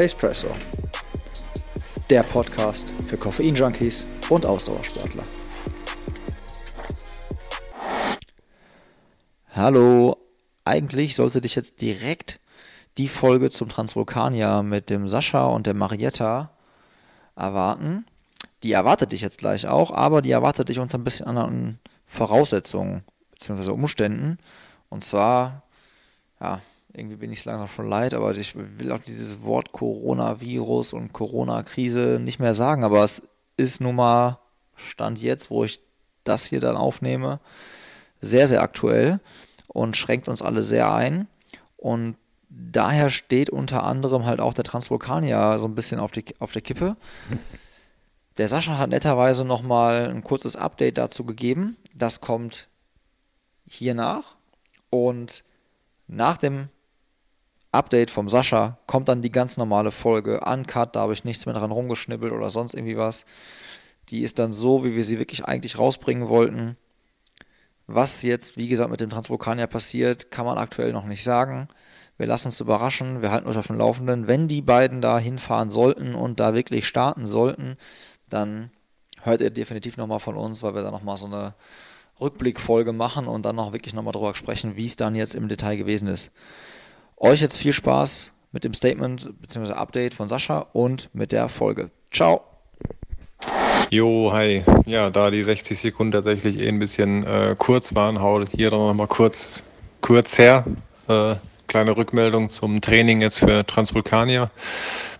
Pacepresso, der Podcast für Koffein-Junkies und Ausdauersportler. Hallo, eigentlich sollte dich jetzt direkt die Folge zum Transvulkanier mit dem Sascha und der Marietta erwarten. Die erwartet dich jetzt gleich auch, aber die erwartet dich unter ein bisschen anderen Voraussetzungen bzw. Umständen. Und zwar, ja, irgendwie bin ich es langsam schon leid, aber ich will auch dieses Wort Coronavirus und Corona-Krise nicht mehr sagen, aber es ist nun mal Stand jetzt, wo ich das hier dann aufnehme, sehr, sehr aktuell und schränkt uns alle sehr ein. Und daher steht unter anderem halt auch der Transvulkanier so ein bisschen auf, die, auf der Kippe. Der Sascha hat netterweise nochmal ein kurzes Update dazu gegeben. Das kommt hier nach. Und nach dem Update vom Sascha kommt dann die ganz normale Folge. Uncut, da habe ich nichts mehr dran rumgeschnibbelt oder sonst irgendwie was. Die ist dann so, wie wir sie wirklich eigentlich rausbringen wollten. Was jetzt, wie gesagt, mit dem Transvulkanier passiert, kann man aktuell noch nicht sagen. Wir lassen uns überraschen, wir halten euch auf dem Laufenden. Wenn die beiden da hinfahren sollten und da wirklich starten sollten, dann hört ihr definitiv nochmal von uns, weil wir da nochmal so eine Rückblickfolge machen und dann noch wirklich nochmal drüber sprechen, wie es dann jetzt im Detail gewesen ist. Euch jetzt viel Spaß mit dem Statement bzw. Update von Sascha und mit der Folge. Ciao! Jo, hi. Ja, da die 60 Sekunden tatsächlich eh ein bisschen äh, kurz waren, hau hier dann nochmal kurz, kurz her. Äh, kleine Rückmeldung zum Training jetzt für Transvulkanier,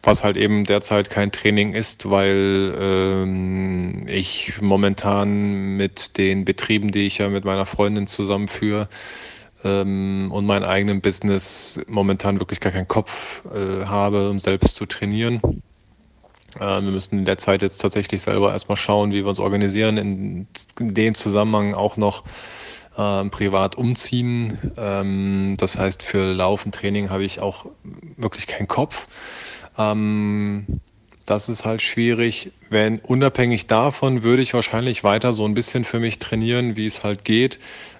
was halt eben derzeit kein Training ist, weil ähm, ich momentan mit den Betrieben, die ich ja mit meiner Freundin zusammenführe, ähm, und meinen eigenen Business momentan wirklich gar keinen Kopf äh, habe, um selbst zu trainieren. Äh, wir müssen in der Zeit jetzt tatsächlich selber erstmal schauen, wie wir uns organisieren. In, in dem Zusammenhang auch noch äh, privat umziehen. Ähm, das heißt, für Laufen, Training habe ich auch wirklich keinen Kopf. Ähm, das ist halt schwierig. Wenn unabhängig davon würde ich wahrscheinlich weiter so ein bisschen für mich trainieren, wie es halt geht,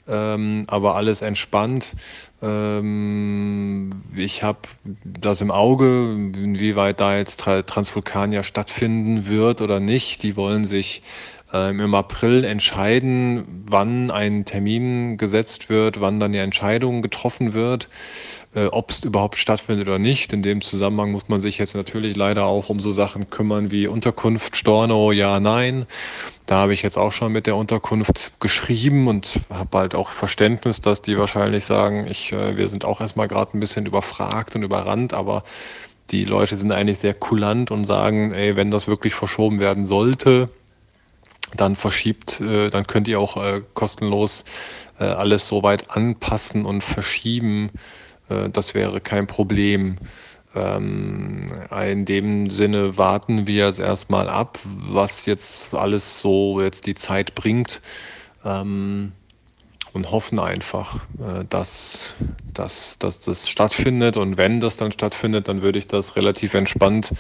ähm, aber alles entspannt. Ähm, ich habe das im Auge, inwieweit da jetzt Transvulkania stattfinden wird oder nicht. Die wollen sich ähm, im April entscheiden, wann ein Termin gesetzt wird, wann dann die Entscheidung getroffen wird, äh, ob es überhaupt stattfindet oder nicht. In dem Zusammenhang muss man sich jetzt natürlich leider auch um so Sachen kümmern wie Unterkunft, Storno, ja, nein. Da habe ich jetzt auch schon mit der Unterkunft geschrieben und habe halt auch Verständnis, dass die wahrscheinlich sagen, ich, äh, wir sind auch erstmal gerade ein bisschen überfragt und überrannt, aber die Leute sind eigentlich sehr kulant und sagen, ey, wenn das wirklich verschoben werden sollte, dann verschiebt, äh, dann könnt ihr auch äh, kostenlos äh, alles so weit anpassen und verschieben. Äh, das wäre kein Problem. Ähm, in dem Sinne warten wir jetzt erstmal ab, was jetzt alles so jetzt die Zeit bringt. Ähm, und hoffen einfach, äh, dass, dass, dass das stattfindet. Und wenn das dann stattfindet, dann würde ich das relativ entspannt.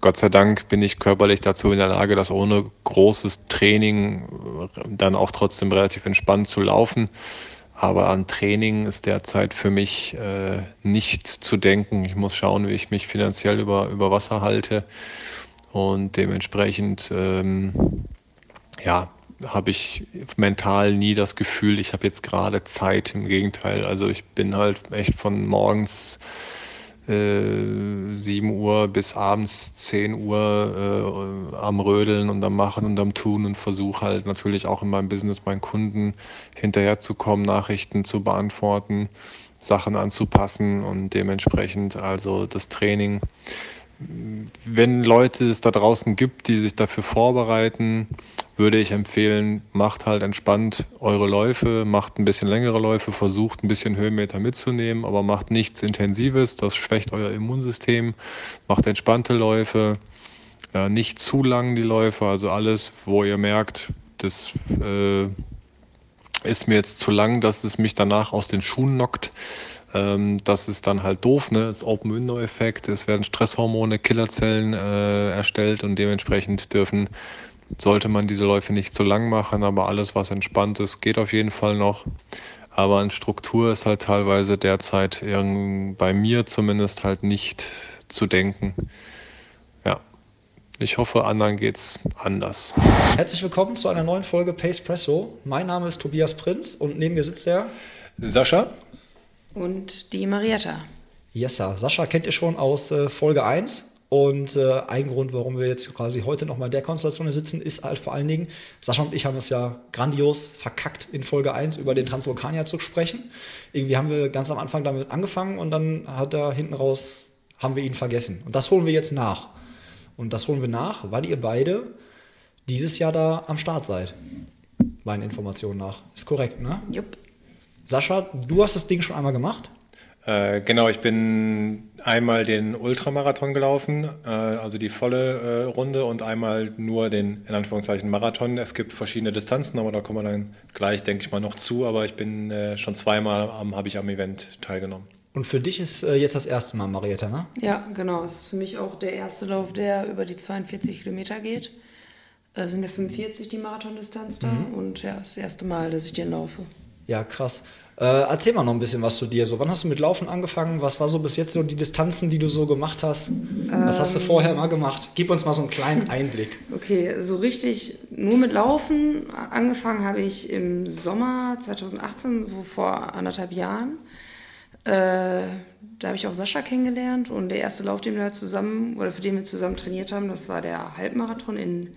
Gott sei Dank bin ich körperlich dazu in der Lage, das ohne großes Training äh, dann auch trotzdem relativ entspannt zu laufen. Aber an Training ist derzeit für mich äh, nicht zu denken. Ich muss schauen, wie ich mich finanziell über, über Wasser halte. Und dementsprechend, ähm, ja, habe ich mental nie das Gefühl, ich habe jetzt gerade Zeit. Im Gegenteil, also ich bin halt echt von morgens äh, 7 Uhr bis abends 10 Uhr äh, am Rödeln und am Machen und am Tun und versuche halt natürlich auch in meinem Business meinen Kunden hinterherzukommen, Nachrichten zu beantworten, Sachen anzupassen und dementsprechend also das Training. Wenn Leute es da draußen gibt, die sich dafür vorbereiten, würde ich empfehlen, macht halt entspannt eure Läufe, macht ein bisschen längere Läufe, versucht ein bisschen Höhenmeter mitzunehmen, aber macht nichts Intensives, das schwächt euer Immunsystem, macht entspannte Läufe, äh, nicht zu lang die Läufe, also alles, wo ihr merkt, das äh, ist mir jetzt zu lang, dass es mich danach aus den Schuhen knockt ähm, das ist dann halt doof, ne? Das Open-Window-Effekt, es werden Stresshormone, Killerzellen äh, erstellt und dementsprechend dürfen, sollte man diese Läufe nicht zu lang machen, aber alles, was entspannt ist, geht auf jeden Fall noch. Aber an Struktur ist halt teilweise derzeit bei mir zumindest halt nicht zu denken. Ja, ich hoffe, anderen geht's anders. Herzlich willkommen zu einer neuen Folge Pace Presso. Mein Name ist Tobias Prinz und neben mir sitzt der Sascha und die Marietta. Yes, sir. Sascha kennt ihr schon aus äh, Folge 1. Und äh, ein Grund, warum wir jetzt quasi heute nochmal in der Konstellation sitzen, ist halt vor allen Dingen, Sascha und ich haben es ja grandios verkackt, in Folge 1 über den Transvulkanier zu sprechen. Irgendwie haben wir ganz am Anfang damit angefangen und dann hat er hinten raus, haben wir ihn vergessen. Und das holen wir jetzt nach. Und das holen wir nach, weil ihr beide dieses Jahr da am Start seid. Meinen Informationen nach. Ist korrekt, ne? Jupp. Sascha, du hast das Ding schon einmal gemacht? Äh, genau, ich bin einmal den Ultramarathon gelaufen, äh, also die volle äh, Runde und einmal nur den, in Anführungszeichen, Marathon. Es gibt verschiedene Distanzen, aber da kommen wir dann gleich, denke ich mal, noch zu. Aber ich bin äh, schon zweimal am, habe ich am Event teilgenommen. Und für dich ist äh, jetzt das erste Mal, Marietta, ne? Ja, genau. Es ist für mich auch der erste Lauf, der über die 42 Kilometer geht. Es sind ja 45 die Marathondistanz da mhm. und ja, das erste Mal, dass ich den laufe. Ja, krass. Äh, erzähl mal noch ein bisschen was zu dir. So, wann hast du mit Laufen angefangen? Was war so bis jetzt so die Distanzen, die du so gemacht hast? Was hast du ähm, vorher mal gemacht? Gib uns mal so einen kleinen Einblick. Okay, so richtig nur mit Laufen angefangen habe ich im Sommer 2018, so vor anderthalb Jahren. Äh, da habe ich auch Sascha kennengelernt und der erste Lauf, den wir zusammen oder für den wir zusammen trainiert haben, das war der Halbmarathon in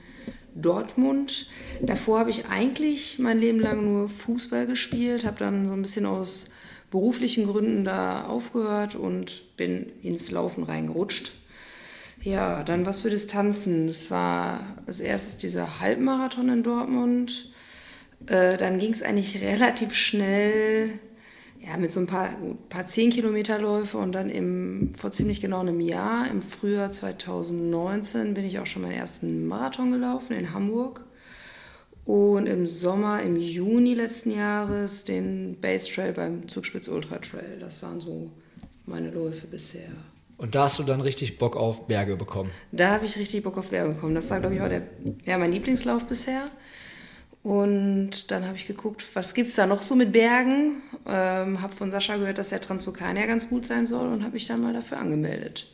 Dortmund. Davor habe ich eigentlich mein Leben lang nur Fußball gespielt, habe dann so ein bisschen aus beruflichen Gründen da aufgehört und bin ins Laufen reingerutscht. Ja, dann was für Distanzen. Es war als erstes dieser Halbmarathon in Dortmund. Äh, dann ging es eigentlich relativ schnell ja, mit so ein paar, paar 10 Kilometerläufe und dann im, vor ziemlich genau einem Jahr, im Frühjahr 2019, bin ich auch schon meinen ersten Marathon gelaufen in Hamburg. Und im Sommer, im Juni letzten Jahres, den Base Trail beim Zugspitz Ultra Trail. Das waren so meine Läufe bisher. Und da hast du dann richtig Bock auf Berge bekommen? Da habe ich richtig Bock auf Berge bekommen. Das war, glaube ich, auch der, ja, mein Lieblingslauf bisher. Und dann habe ich geguckt, was gibt es da noch so mit Bergen. Ähm, habe von Sascha gehört, dass der Transvulkanier ganz gut sein soll und habe mich dann mal dafür angemeldet.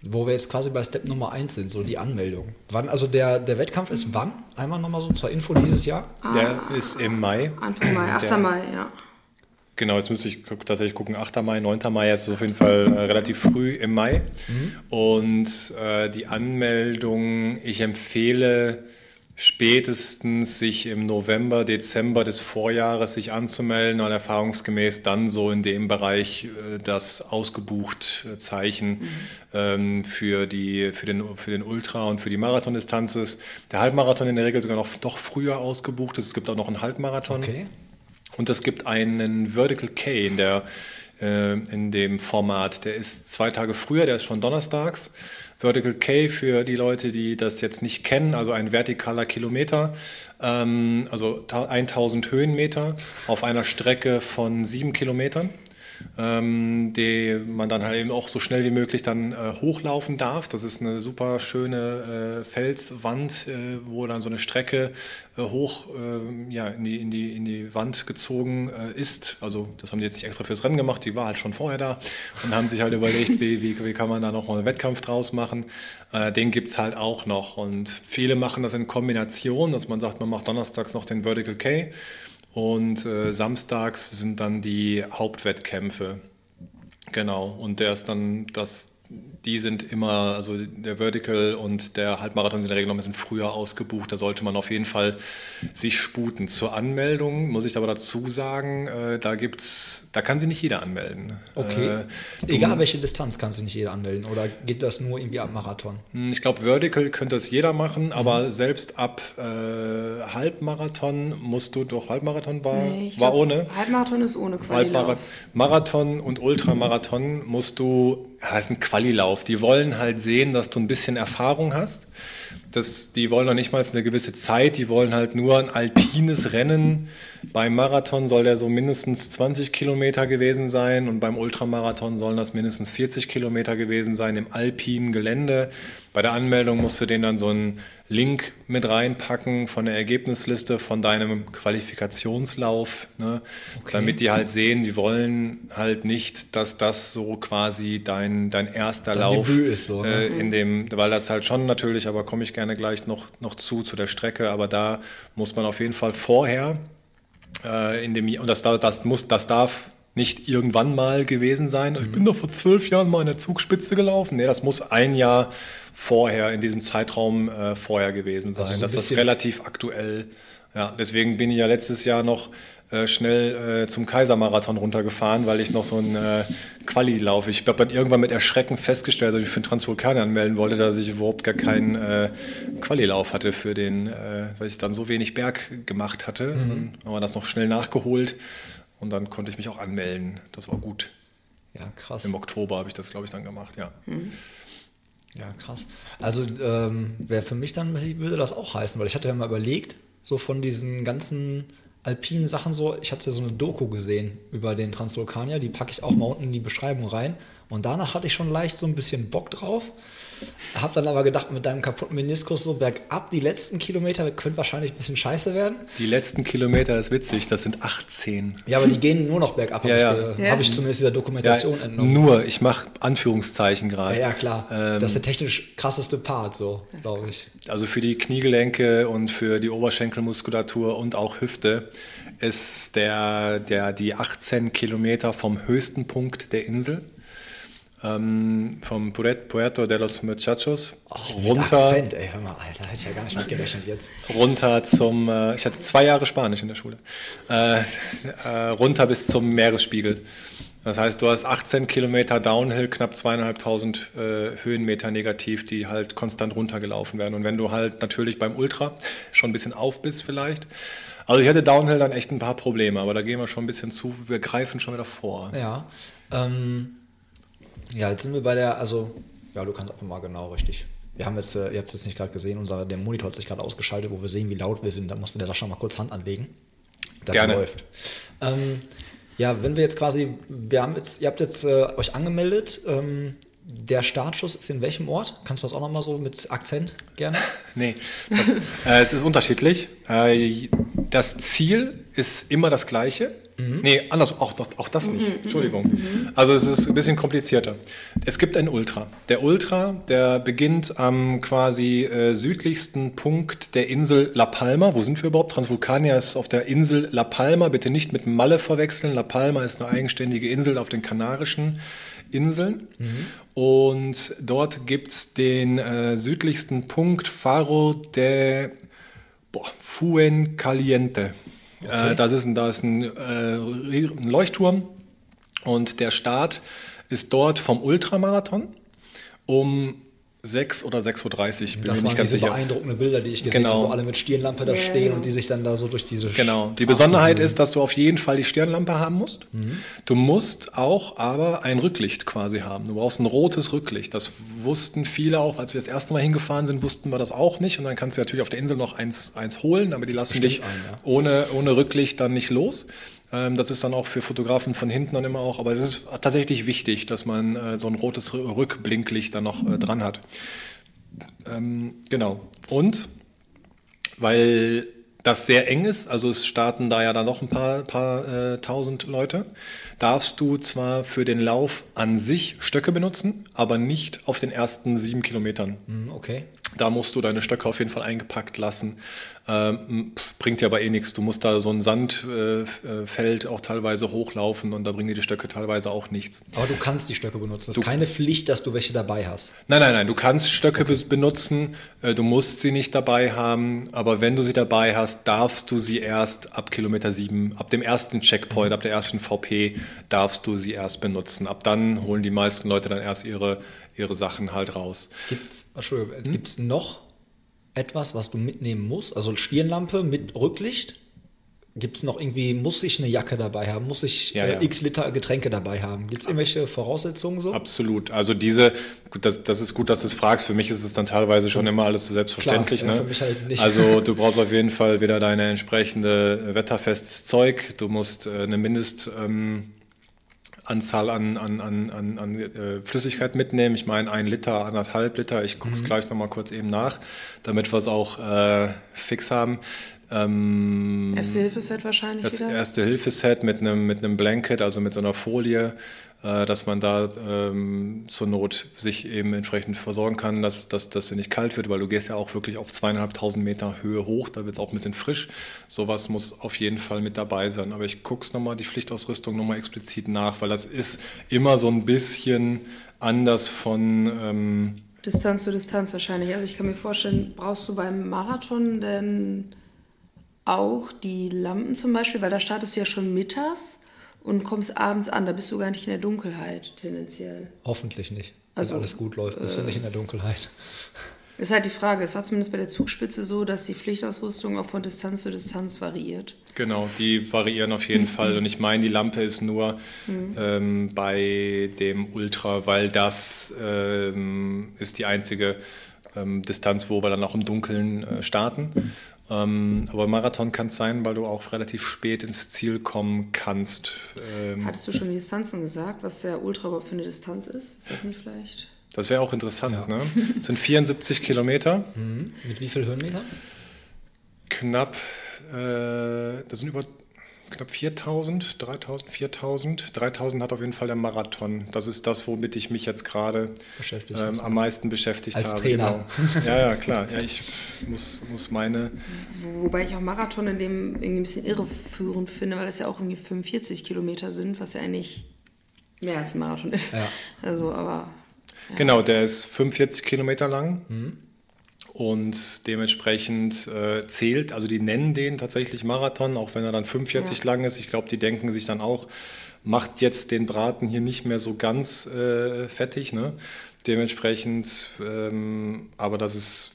Wo wir jetzt quasi bei Step Nummer 1 sind, so die Anmeldung. Wann, also der, der Wettkampf ist wann? Einmal nochmal so zur Info dieses Jahr? Der ah, ist im Mai. Anfang Mai, 8. Der, Mai, ja. Genau, jetzt müsste ich tatsächlich gucken, 8. Mai, 9. Mai, jetzt ist auf jeden Fall äh, relativ früh im Mai. Mhm. Und äh, die Anmeldung, ich empfehle spätestens sich im November, Dezember des Vorjahres sich anzumelden und erfahrungsgemäß dann so in dem Bereich äh, das ausgebucht äh, Zeichen mhm. ähm, für, die, für, den, für den Ultra und für die Marathondistanz ist. Der Halbmarathon in der Regel sogar noch doch früher ausgebucht ist. Es gibt auch noch einen Halbmarathon. Okay. Und es gibt einen Vertical K in, der, äh, in dem Format. Der ist zwei Tage früher, der ist schon donnerstags. Vertical K für die Leute, die das jetzt nicht kennen, also ein vertikaler Kilometer, ähm, also 1000 Höhenmeter auf einer Strecke von sieben Kilometern ähm, die man dann halt eben auch so schnell wie möglich dann äh, hochlaufen darf. Das ist eine super schöne äh, Felswand, äh, wo dann so eine Strecke äh, hoch ähm, ja, in, die, in, die, in die Wand gezogen äh, ist. Also das haben die jetzt nicht extra fürs Rennen gemacht, die war halt schon vorher da und haben sich halt überlegt, wie, wie, wie kann man da noch mal einen Wettkampf draus machen. Äh, den gibt es halt auch noch und viele machen das in Kombination, dass man sagt, man macht donnerstags noch den Vertical K und äh, samstags sind dann die Hauptwettkämpfe. Genau. Und der ist dann das die sind immer, also der Vertical und der Halbmarathon sind in der Regel noch ein bisschen früher ausgebucht. Da sollte man auf jeden Fall sich sputen. Zur Anmeldung muss ich aber dazu sagen, äh, da gibt's, da kann sich nicht jeder anmelden. Okay. Äh, Egal welche Distanz kann sich nicht jeder anmelden oder geht das nur irgendwie ab Marathon? Hm, ich glaube, Vertical könnte das jeder machen, mhm. aber selbst ab äh, Halbmarathon musst du doch Halbmarathon war, nee, war glaub, ohne. Halbmarathon ist ohne Quali. Marathon und Ultramarathon musst du, ist ein Qualilauf. Die wollen halt sehen, dass du ein bisschen Erfahrung hast. das, die wollen noch nicht mal eine gewisse Zeit, die wollen halt nur ein alpines Rennen. Beim Marathon soll der so mindestens 20 Kilometer gewesen sein und beim Ultramarathon sollen das mindestens 40 Kilometer gewesen sein im alpinen Gelände. Bei der Anmeldung musst du denen dann so einen Link mit reinpacken von der Ergebnisliste von deinem Qualifikationslauf, ne? okay. damit die halt sehen, die wollen halt nicht, dass das so quasi dein, dein erster Dein Lauf ist, so, ne? äh, in dem, weil das halt schon natürlich, aber komme ich gerne gleich noch, noch zu, zu der Strecke, aber da muss man auf jeden Fall vorher äh, in dem, und das, das muss, das darf nicht irgendwann mal gewesen sein. Ich bin doch vor zwölf Jahren mal in der Zugspitze gelaufen. Nee, das muss ein Jahr vorher, in diesem Zeitraum äh, vorher gewesen sein. Also so das ist relativ aktuell. Ja, deswegen bin ich ja letztes Jahr noch äh, schnell äh, zum Kaisermarathon runtergefahren, weil ich noch so einen äh, Quali laufe. Ich habe dann irgendwann mit Erschrecken festgestellt, dass ich für den Transvulkan anmelden wollte, dass ich überhaupt gar keinen äh, Quali-Lauf hatte für den, äh, weil ich dann so wenig Berg gemacht hatte. Mhm. Dann haben wir das noch schnell nachgeholt und dann konnte ich mich auch anmelden. Das war gut. Ja, krass. Im Oktober habe ich das, glaube ich, dann gemacht, ja. Mhm. Ja, krass. Also ähm, wäre für mich dann, würde das auch heißen, weil ich hatte ja mal überlegt, so von diesen ganzen alpinen Sachen so, ich hatte so eine Doku gesehen über den Transvulkanier, die packe ich auch mal unten in die Beschreibung rein. Und danach hatte ich schon leicht so ein bisschen Bock drauf. Hab dann aber gedacht, mit deinem kaputten Meniskus so bergab, die letzten Kilometer könnte wahrscheinlich ein bisschen scheiße werden. Die letzten Kilometer ist witzig, das sind 18. Ja, aber die gehen nur noch bergab, ja, habe ich, ja. hab ich zumindest dieser Dokumentation ja, entnommen. Nur, ich mache Anführungszeichen gerade. Ja, ja, klar. Ähm, das ist der technisch krasseste Part, so, glaube ich. Also für die Kniegelenke und für die Oberschenkelmuskulatur und auch Hüfte ist der, der, die 18 Kilometer vom höchsten Punkt der Insel ähm, vom Puerto de los Muchachos oh, runter. Akzent, ey, hör mal, Alter, hätte ich ja gar nicht mitgerechnet jetzt. Runter zum, äh, ich hatte zwei Jahre Spanisch in der Schule, äh, äh, runter bis zum Meeresspiegel. Das heißt, du hast 18 Kilometer Downhill, knapp zweieinhalbtausend äh, Höhenmeter negativ, die halt konstant runtergelaufen werden. Und wenn du halt natürlich beim Ultra schon ein bisschen auf bist vielleicht, also ich hatte Downhill dann echt ein paar Probleme, aber da gehen wir schon ein bisschen zu, wir greifen schon wieder vor. Ja, ähm, ja, jetzt sind wir bei der, also, ja, du kannst einfach mal genau richtig. Wir haben jetzt, äh, ihr habt es jetzt nicht gerade gesehen, unser, der Monitor hat sich gerade ausgeschaltet, wo wir sehen, wie laut wir sind. Da musste der Sascha mal kurz Hand anlegen. Das Gerne. läuft. Ähm, ja, wenn wir jetzt quasi, wir haben jetzt, ihr habt jetzt äh, euch angemeldet. Ähm, der Startschuss ist in welchem Ort? Kannst du das auch nochmal so mit Akzent gerne? nee, das, äh, es ist unterschiedlich. Äh, das Ziel ist immer das gleiche. Mhm. Nee, anders, auch, auch das nicht. Mhm. Entschuldigung. Mhm. Also es ist ein bisschen komplizierter. Es gibt ein Ultra. Der Ultra, der beginnt am quasi äh, südlichsten Punkt der Insel La Palma. Wo sind wir überhaupt? Transvulkania ist auf der Insel La Palma. Bitte nicht mit Malle verwechseln. La Palma ist eine eigenständige Insel auf den Kanarischen Inseln. Mhm. Und dort gibt es den äh, südlichsten Punkt Faro de boah, Fuencaliente. Okay. Äh, das ist, da ist ein, äh, ein Leuchtturm und der Start ist dort vom Ultramarathon um 6 oder 6.30 Uhr, bin das mir nicht ganz sicher. beeindruckende Bilder, die ich gesehen genau. habe, wo alle mit Stirnlampe da stehen und die sich dann da so durch diese Genau. Die Besonderheit ist, dass du auf jeden Fall die Stirnlampe haben musst. Mhm. Du musst auch aber ein Rücklicht quasi haben. Du brauchst ein rotes Rücklicht. Das wussten viele auch, als wir das erste Mal hingefahren sind, wussten wir das auch nicht. Und dann kannst du natürlich auf der Insel noch eins, eins holen, aber die lassen dich ein, ja. ohne, ohne Rücklicht dann nicht los. Ähm, das ist dann auch für Fotografen von hinten dann immer auch, aber es ist tatsächlich wichtig, dass man äh, so ein rotes Rückblinklicht dann noch äh, dran hat. Ähm, genau. Und weil das sehr eng ist, also es starten da ja dann noch ein paar, paar äh, tausend Leute, darfst du zwar für den Lauf an sich Stöcke benutzen, aber nicht auf den ersten sieben Kilometern. Hm, okay. Da musst du deine Stöcke auf jeden Fall eingepackt lassen. Ähm, bringt dir aber eh nichts. Du musst da so ein Sandfeld äh, auch teilweise hochlaufen und da bringen dir die Stöcke teilweise auch nichts. Aber du kannst die Stöcke benutzen. Es ist keine Pflicht, dass du welche dabei hast. Nein, nein, nein. Du kannst Stöcke okay. benutzen. Äh, du musst sie nicht dabei haben. Aber wenn du sie dabei hast, darfst du sie erst ab Kilometer 7, ab dem ersten Checkpoint, ab der ersten VP, darfst du sie erst benutzen. Ab dann holen die meisten Leute dann erst ihre ihre Sachen halt raus. Gibt's, Entschuldigung, hm? gibt's noch etwas, was du mitnehmen musst? Also Stirnlampe mit Rücklicht? Gibt es noch irgendwie, muss ich eine Jacke dabei haben? Muss ich Ja, äh, ja. x Liter Getränke dabei haben? Gibt es irgendwelche Voraussetzungen so? Absolut. Also diese, gut, das, das ist gut, dass du es fragst. Für mich ist es dann teilweise schon immer alles so selbstverständlich. Klar, ne? halt nicht. Also du brauchst auf jeden Fall wieder deine entsprechende wetterfestes Zeug. Du musst äh, eine Mindest ähm, Anzahl an, an, an, an, an äh, Flüssigkeit mitnehmen. Ich meine ein Liter, anderthalb Liter. Ich gucke es gleich nochmal kurz eben nach, damit wir es auch äh, fix haben. Ähm, Erste-Hilfe-Set wahrscheinlich das wieder. Erste-Hilfe-Set mit einem, mit einem Blanket, also mit so einer Folie, äh, dass man da ähm, zur Not sich eben entsprechend versorgen kann, dass, dass, dass sie nicht kalt wird, weil du gehst ja auch wirklich auf zweieinhalbtausend Meter Höhe hoch, da wird es auch ein bisschen frisch. Sowas muss auf jeden Fall mit dabei sein. Aber ich gucke es nochmal, die Pflichtausrüstung nochmal explizit nach, weil das ist immer so ein bisschen anders von... Ähm, Distanz zu Distanz wahrscheinlich. Also ich kann mir vorstellen, brauchst du beim Marathon denn auch die Lampen zum Beispiel, weil da startest du ja schon mittags und kommst abends an, da bist du gar nicht in der Dunkelheit tendenziell. Hoffentlich nicht. Also, Wenn alles gut läuft, bist du äh, nicht in der Dunkelheit. Ist halt die Frage. Es war zumindest bei der Zugspitze so, dass die Pflichtausrüstung auch von Distanz zu Distanz variiert. Genau, die variieren auf jeden Fall. Und ich meine, die Lampe ist nur ähm, bei dem Ultra, weil das ähm, ist die einzige ähm, Distanz, wo wir dann auch im Dunkeln äh, starten. Ähm, aber Marathon kann es sein, weil du auch relativ spät ins Ziel kommen kannst. Ähm, Hattest du schon die Distanzen gesagt, was der Ultra überhaupt für eine Distanz ist? Ist das nicht vielleicht? das wäre auch interessant. Ja. Ne? Das sind 74 Kilometer, Mhm. Mit wie viel Höhenmeter? knapp, äh, das sind über knapp 4000, 3000, 4000. 3000 hat auf jeden Fall der Marathon. Das ist das, womit ich mich jetzt gerade ähm, am meisten beschäftigt Als habe. Trainer. Genau. Ja, ja, klar. Ja, ich muss, muss meine. Wo- Wobei ich auch Marathon in dem irgendwie ein bisschen irreführend finde, weil es ja auch irgendwie 45 Kilometer sind, was ja eigentlich mehr als ein Marathon ist. Ja. Also, aber. Ja. Genau, der ist 45 Kilometer lang Mhm. Und dementsprechend äh, zählt, also die nennen den tatsächlich Marathon, auch wenn er dann 45 Ja. lang ist. Ich glaube, die denken sich dann auch, macht jetzt den Braten hier nicht mehr so ganz äh, fettig. Ne? Dementsprechend, ähm, aber das ist,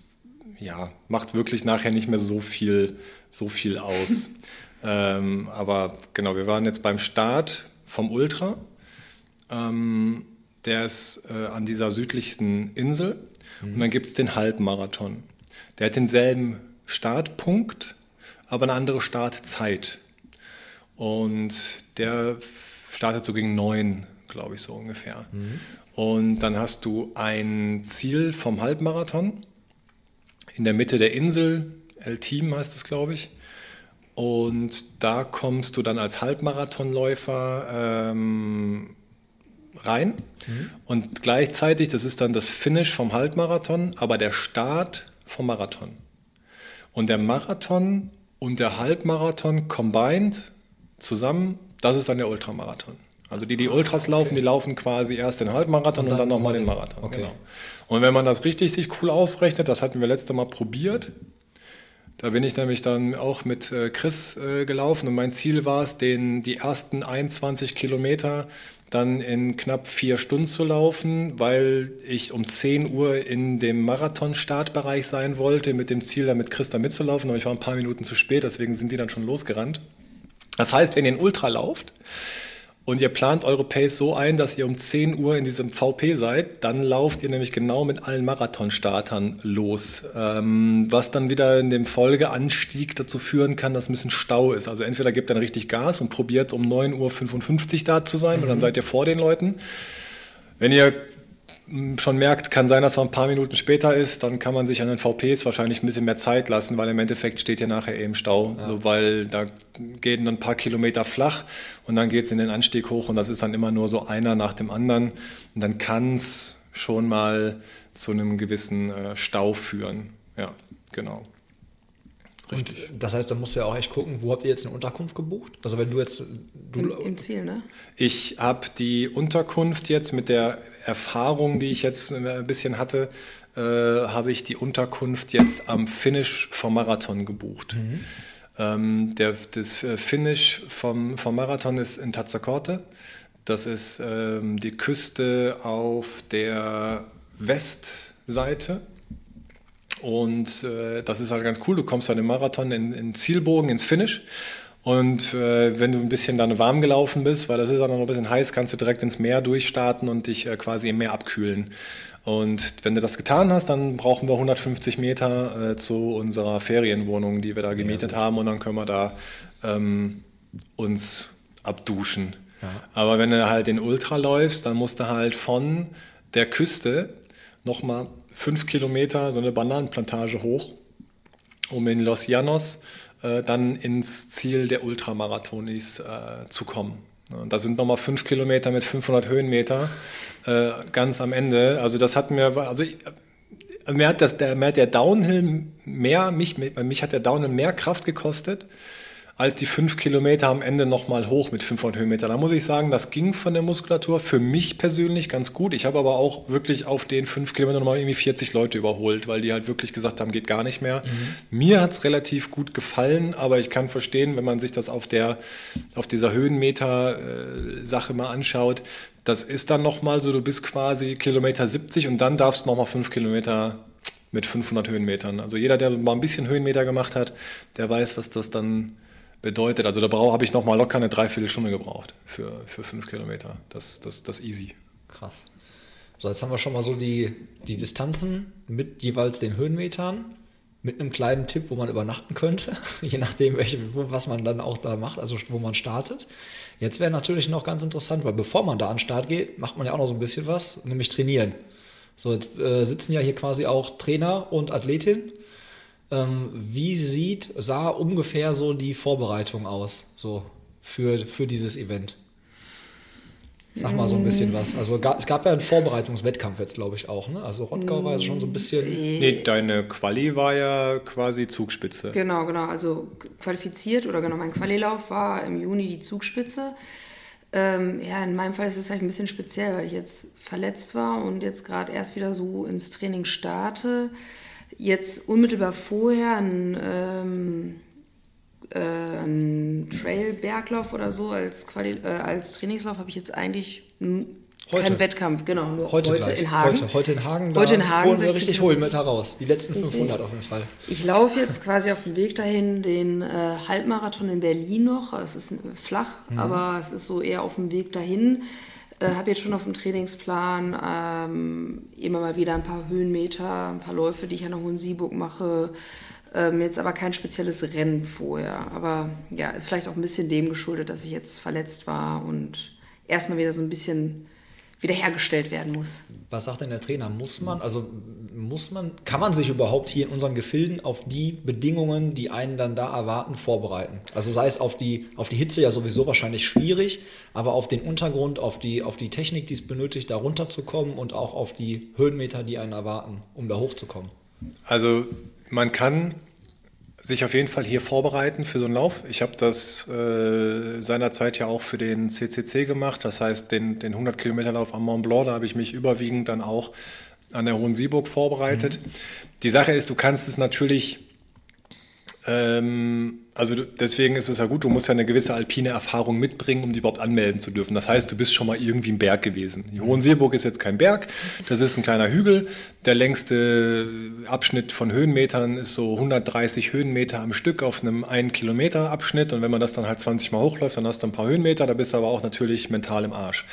ja, macht wirklich nachher nicht mehr so viel, so viel aus. ähm, aber genau, wir waren jetzt beim Start vom Ultra. Ähm, der ist äh, an dieser südlichsten Insel. Und dann gibt es den Halbmarathon. Der hat denselben Startpunkt, aber eine andere Startzeit. Und der startet so gegen neun, glaube ich, so ungefähr. Und dann hast du ein Ziel vom Halbmarathon in der Mitte der Insel, El Team heißt es, glaube ich. Und da kommst du dann als Halbmarathonläufer ähm, rein. Und gleichzeitig, das ist dann das Finish vom Halbmarathon, aber der Start vom Marathon. Und der Marathon und der Halbmarathon combined zusammen, das ist dann der Ultramarathon. Also die, die Ultras laufen, die laufen quasi erst den Halbmarathon Und dann dann nochmal den- Marathon. okay. Genau. Und wenn man das richtig sich cool ausrechnet, das hatten wir letzte Mal probiert, da bin ich nämlich dann auch mit äh, Chris äh, gelaufen und mein Ziel war es, den, die ersten 21 Kilometer dann in knapp vier Stunden zu laufen, weil ich um 10 Uhr in dem Marathon-Startbereich sein wollte, mit dem Ziel, dann mit Chris da mitzulaufen, aber ich war ein paar Minuten zu spät, deswegen sind die dann schon losgerannt. Das heißt, wenn ihr in Ultra lauft und ihr plant eure Pace so ein, dass ihr um 10 Uhr in diesem VP seid, dann lauft ihr nämlich genau mit allen Marathonstartern los, ähm, was dann wieder in dem Folgeanstieg dazu führen kann, dass ein bisschen Stau ist. Also entweder gebt dann richtig Gas und probiert um 9.55 Uhr da zu sein und dann seid ihr vor den Leuten. Wenn ihr schon merkt, kann sein, dass man ein paar Minuten später ist, dann kann man sich an den VPs wahrscheinlich ein bisschen mehr Zeit lassen, weil im Endeffekt steht ihr nachher eben Stau, also weil da gehen dann ein paar Kilometer flach und dann geht es in den Anstieg hoch und das ist dann immer nur so einer nach dem anderen und dann kann es schon mal zu einem gewissen äh, Stau führen. Ja, genau. Und das heißt, da musst du ja auch echt gucken, wo habt ihr jetzt eine Unterkunft gebucht? Also wenn du jetzt, du, Im, Im Ziel, ne? Ich habe die Unterkunft jetzt mit der Erfahrung, die ich jetzt ein bisschen hatte, äh, habe ich die Unterkunft jetzt am Finish vom Marathon gebucht. Ähm, der, das äh, Finish vom, vom Marathon ist in Tazacorte. Das ist ähm, die Küste auf der Westseite. Und äh, das ist halt ganz cool. Du kommst dann im Marathon in, in Zielbogen ins Finish. Und äh, wenn du ein bisschen dann warm gelaufen bist, weil das ist auch noch ein bisschen heiß, kannst du direkt ins Meer durchstarten und dich äh, quasi im Meer abkühlen. Und wenn du das getan hast, dann brauchen wir 150 Meter äh, zu unserer Ferienwohnung, die wir da gemietet ja, haben. Und dann können wir da ähm, uns abduschen. Ja. Aber wenn du halt in Ultra läufst, dann musst du halt von der Küste nochmal fünf Kilometer so eine Bananenplantage hoch, um in Los Llanos äh, dann ins Ziel der Ultramarathonis äh, zu kommen. Und da sind nochmal fünf Kilometer mit 500 Höhenmeter äh, ganz am Ende. Also das hat mir, also mir hat, das, der, mir hat der Downhill mehr, mich, mich hat der Downhill mehr Kraft gekostet als die fünf Kilometer am Ende nochmal hoch mit 500 Höhenmeter. Da muss ich sagen, das ging von der Muskulatur für mich persönlich ganz gut. Ich habe aber auch wirklich auf den fünf Kilometern nochmal irgendwie 40 Leute überholt, weil die halt wirklich gesagt haben, geht gar nicht mehr. Mhm. Mir hat es relativ gut gefallen, aber ich kann verstehen, wenn man sich das auf der, auf dieser Höhenmeter-Sache äh, mal anschaut, das ist dann nochmal so, du bist quasi Kilometer 70 und dann darfst du nochmal fünf Kilometer mit 500 Höhenmetern. Also jeder, der mal ein bisschen Höhenmeter gemacht hat, der weiß, was das dann bedeutet. Also da habe ich nochmal locker eine Dreiviertelstunde gebraucht für, für fünf Kilometer. Das, das, das easy. Krass. So, jetzt haben wir schon mal so die, die Distanzen mit jeweils den Höhenmetern, mit einem kleinen Tipp, wo man übernachten könnte, je nachdem, welche, was man dann auch da macht, also wo man startet. Jetzt wäre natürlich noch ganz interessant, weil bevor man da an den Start geht, macht man ja auch noch so ein bisschen was, nämlich trainieren. So, jetzt äh, sitzen ja hier quasi auch Trainer und Athletin wie sieht, sah ungefähr so die Vorbereitung aus, so für, für dieses Event? Sag mal so ein bisschen was. Also es gab ja einen Vorbereitungswettkampf jetzt, glaube ich, auch. Ne? Also Rottgau war ja schon so ein bisschen. Nee, deine Quali war ja quasi Zugspitze. Genau, genau. Also qualifiziert oder genau, mein Qualilauf war im Juni die Zugspitze. Ähm, ja, in meinem Fall ist es halt ein bisschen speziell, weil ich jetzt verletzt war und jetzt gerade erst wieder so ins Training starte jetzt unmittelbar vorher ein, ähm, äh, ein Trail-Berglauf oder so als, Quali äh, als Trainingslauf habe ich jetzt eigentlich Heute. Kein Wettkampf, genau. Nur heute, heute in Hagen. Heute, heute in Hagen. Heute in Hagen. Holen wir richtig holen mit heraus. Die letzten 500 auf jeden Fall. Ich laufe jetzt quasi auf dem Weg dahin den äh, Halbmarathon in Berlin noch. Es ist flach, mhm. aber es ist so eher auf dem Weg dahin. Äh, habe jetzt schon auf dem Trainingsplan ähm, immer mal wieder ein paar Höhenmeter, ein paar Läufe, die ich an der Hohen Sieburg mache. Ähm, jetzt aber kein spezielles Rennen vorher. Aber ja, ist vielleicht auch ein bisschen dem geschuldet, dass ich jetzt verletzt war und erstmal wieder so ein bisschen wiederhergestellt werden muss. Was sagt denn der Trainer? Muss man, also muss man, kann man sich überhaupt hier in unseren Gefilden auf die Bedingungen, die einen dann da erwarten, vorbereiten? Also sei es auf die, auf die Hitze ja sowieso wahrscheinlich schwierig, aber auf den Untergrund, auf die, auf die Technik, die es benötigt, da runterzukommen und auch auf die Höhenmeter, die einen erwarten, um da hochzukommen. Also man kann sich auf jeden Fall hier vorbereiten für so einen Lauf. Ich habe das äh, seinerzeit ja auch für den CCC gemacht, das heißt den, den 100 Kilometer Lauf am Mont Blanc, da habe ich mich überwiegend dann auch an der Hohen Sieburg vorbereitet. Mhm. Die Sache ist, du kannst es natürlich also deswegen ist es ja gut, du musst ja eine gewisse alpine Erfahrung mitbringen, um die überhaupt anmelden zu dürfen. Das heißt, du bist schon mal irgendwie im Berg gewesen. Die Hohenseeburg ist jetzt kein Berg, das ist ein kleiner Hügel. Der längste Abschnitt von Höhenmetern ist so 130 Höhenmeter am Stück auf einem 1 Kilometer Abschnitt. Und wenn man das dann halt 20 Mal hochläuft, dann hast du ein paar Höhenmeter, da bist du aber auch natürlich mental im Arsch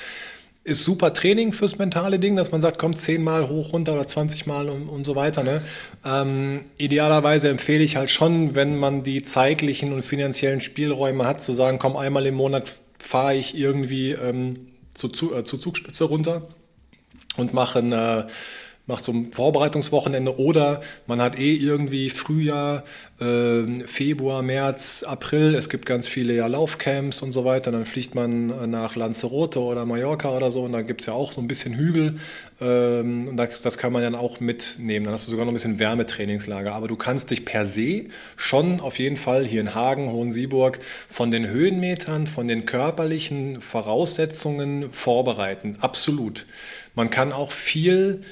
ist super Training fürs mentale Ding, dass man sagt, kommt zehnmal hoch, runter oder 20 Mal und, und so weiter. Ne? Ähm, idealerweise empfehle ich halt schon, wenn man die zeitlichen und finanziellen Spielräume hat, zu sagen, komm, einmal im Monat fahre ich irgendwie ähm, zu, zu, äh, zu Zugspitze runter und mache eine macht so ein Vorbereitungswochenende oder man hat eh irgendwie Frühjahr, äh, Februar, März, April, es gibt ganz viele ja Laufcamps und so weiter, dann fliegt man äh, nach Lanzarote oder Mallorca oder so und da gibt's ja auch so ein bisschen Hügel ähm, und das, das kann man dann auch mitnehmen, dann hast du sogar noch ein bisschen Wärmetrainingslager, aber du kannst dich per se schon auf jeden Fall hier in Hagen, Hohensieburg von den Höhenmetern, von den körperlichen Voraussetzungen vorbereiten, absolut. Man kann auch viel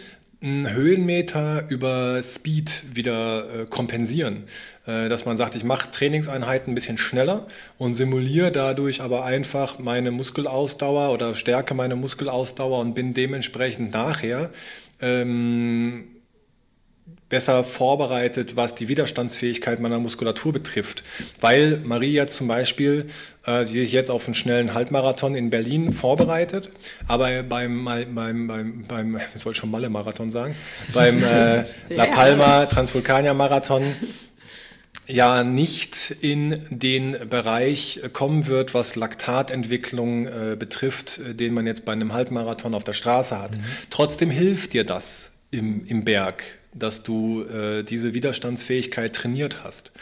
Höhenmeter über Speed wieder äh, kompensieren. Äh, dass man sagt, ich mache Trainingseinheiten ein bisschen schneller und simuliere dadurch aber einfach meine Muskelausdauer oder stärke meine Muskelausdauer und bin dementsprechend nachher ähm, besser vorbereitet, was die Widerstandsfähigkeit meiner Muskulatur betrifft. Weil Maria zum Beispiel äh, sich jetzt auf einen schnellen Halbmarathon in Berlin vorbereitet, aber beim, beim, beim, beim ich soll schon Malle-Marathon sagen, beim äh, La Palma Transvulkania-Marathon ja nicht in den Bereich kommen wird, was Laktatentwicklung äh, betrifft, äh, den man jetzt bei einem Halbmarathon auf der Straße hat. Mhm. Trotzdem hilft dir das im, im Berg, dass du äh, diese Widerstandsfähigkeit trainiert hast.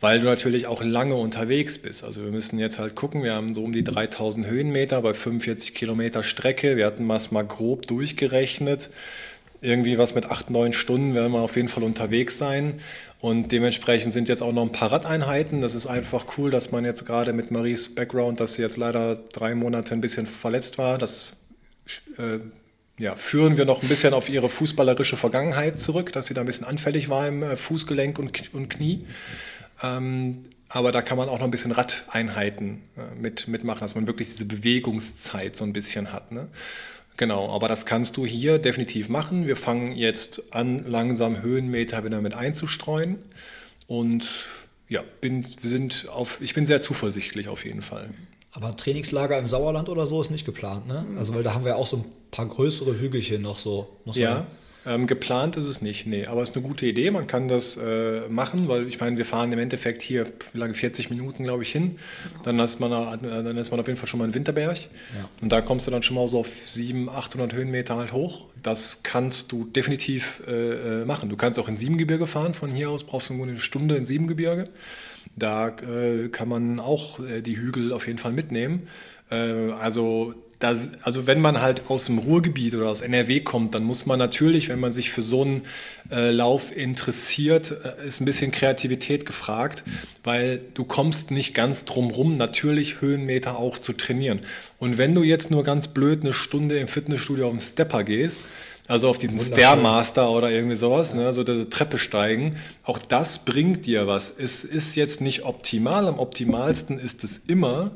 Weil du natürlich auch lange unterwegs bist. Also wir müssen jetzt halt gucken, wir haben so um die 3000 Höhenmeter bei 45 Kilometer Strecke. Wir hatten das mal grob durchgerechnet. Irgendwie was mit 8, 9 Stunden werden wir auf jeden Fall unterwegs sein. Und dementsprechend sind jetzt auch noch ein paar Radeinheiten. Das ist einfach cool, dass man jetzt gerade mit Maries Background, dass sie jetzt leider drei Monate ein bisschen verletzt war, das äh, ja, führen wir noch ein bisschen auf ihre fußballerische Vergangenheit zurück, dass sie da ein bisschen anfällig war im äh, Fußgelenk und, Knie. Ähm, aber da kann man auch noch ein bisschen Radeinheiten äh, mit, mitmachen, dass man wirklich diese Bewegungszeit so ein bisschen hat. Ne? Genau, aber das kannst du hier definitiv machen. Wir fangen jetzt an, langsam Höhenmeter wieder mit einzustreuen. Und ja, bin, sind auf, ich bin sehr zuversichtlich auf jeden Fall. Aber Trainingslager im Sauerland oder so ist nicht geplant, ne? Also, weil da haben wir auch so ein paar größere Hügelchen noch so. Ja, ähm, geplant ist es nicht, nee. Aber es ist eine gute Idee, man kann das äh, machen, weil ich meine, wir fahren im Endeffekt hier, wie lange, 40 Minuten, glaube ich, hin. Dann ist, man, dann ist man auf jeden Fall schon mal in Winterberg. Ja. Und da kommst du dann schon mal so auf 700, 800 Höhenmeter halt hoch. Das kannst du definitiv äh, äh, machen. Du kannst auch in Siebengebirge fahren, von hier aus brauchst du nur eine Stunde in Siebengebirge. Da äh, kann man auch äh, die Hügel auf jeden Fall mitnehmen. Äh, also das, also wenn man halt aus dem Ruhrgebiet oder aus NRW kommt, dann muss man natürlich, wenn man sich für so einen äh, Lauf interessiert, äh, ist ein bisschen Kreativität gefragt, weil du kommst nicht ganz drum rum, natürlich Höhenmeter auch zu trainieren. Und wenn du jetzt nur ganz blöd eine Stunde im Fitnessstudio auf den Stepper gehst, also auf diesen Stairmaster oder irgendwie sowas, ja. ne, so diese Treppe steigen. Auch das bringt dir was. Es ist jetzt nicht optimal. Am optimalsten ist es immer,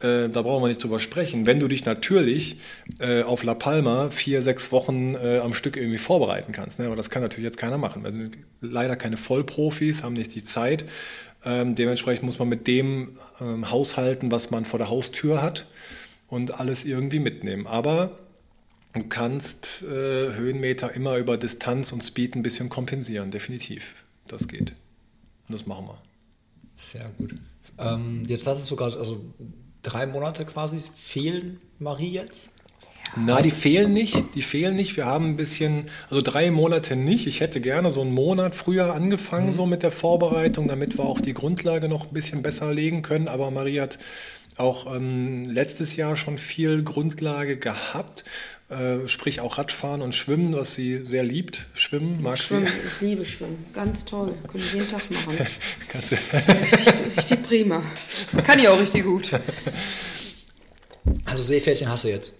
äh, da brauchen wir nicht drüber sprechen, wenn du dich natürlich äh, auf La Palma vier, sechs Wochen äh, am Stück irgendwie vorbereiten kannst. Ne? Aber das kann natürlich jetzt keiner machen. Wir sind leider keine Vollprofis, haben nicht die Zeit. Ähm, dementsprechend muss man mit dem ähm, haushalten, was man vor der Haustür hat und alles irgendwie mitnehmen. Aber Du kannst äh, Höhenmeter immer über Distanz und Speed ein bisschen kompensieren, definitiv. Das geht. Und das machen wir. Sehr gut. Ähm, jetzt hast du sogar, also drei Monate quasi fehlen Marie jetzt? Na, die fehlen nicht, die fehlen nicht. Wir haben ein bisschen, also drei Monate nicht. Ich hätte gerne so einen Monat früher angefangen, mhm. so mit der Vorbereitung, damit wir auch die Grundlage noch ein bisschen besser legen können. Aber Marie hat auch ähm, letztes Jahr schon viel Grundlage gehabt äh, sprich auch Radfahren und Schwimmen, was sie sehr liebt. Schwimmen mag Schwimmen, sie. Ich liebe Schwimmen, ganz toll. Können ich jeden Tag machen. Kannst du? richtig, richtig prima. Kann ich auch richtig gut. Also Seepferdchen hast du jetzt?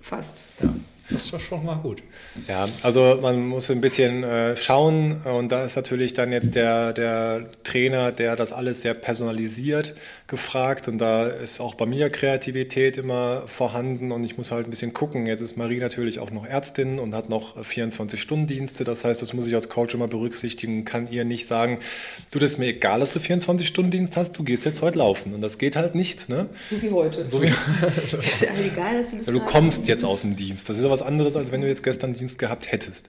Fast. Ja. Das ist doch schon mal gut. Ja, also man muss ein bisschen äh, schauen und da ist natürlich dann jetzt der, der Trainer, der das alles sehr personalisiert, gefragt und da ist auch bei mir Kreativität immer vorhanden und ich muss halt ein bisschen gucken. Jetzt ist Marie natürlich auch noch Ärztin und hat noch 24-Stunden-Dienste, das heißt, das muss ich als Coach immer berücksichtigen, kann ihr nicht sagen, du, das ist mir egal, dass du 24-Stunden-Dienst hast, du gehst jetzt heute laufen und das geht halt nicht. Ne? So wie heute. So wie, ist ja egal, dass du das Du kommst jetzt aus dem Dienst, das ist aber was anderes, als wenn du jetzt gestern Dienst gehabt hättest.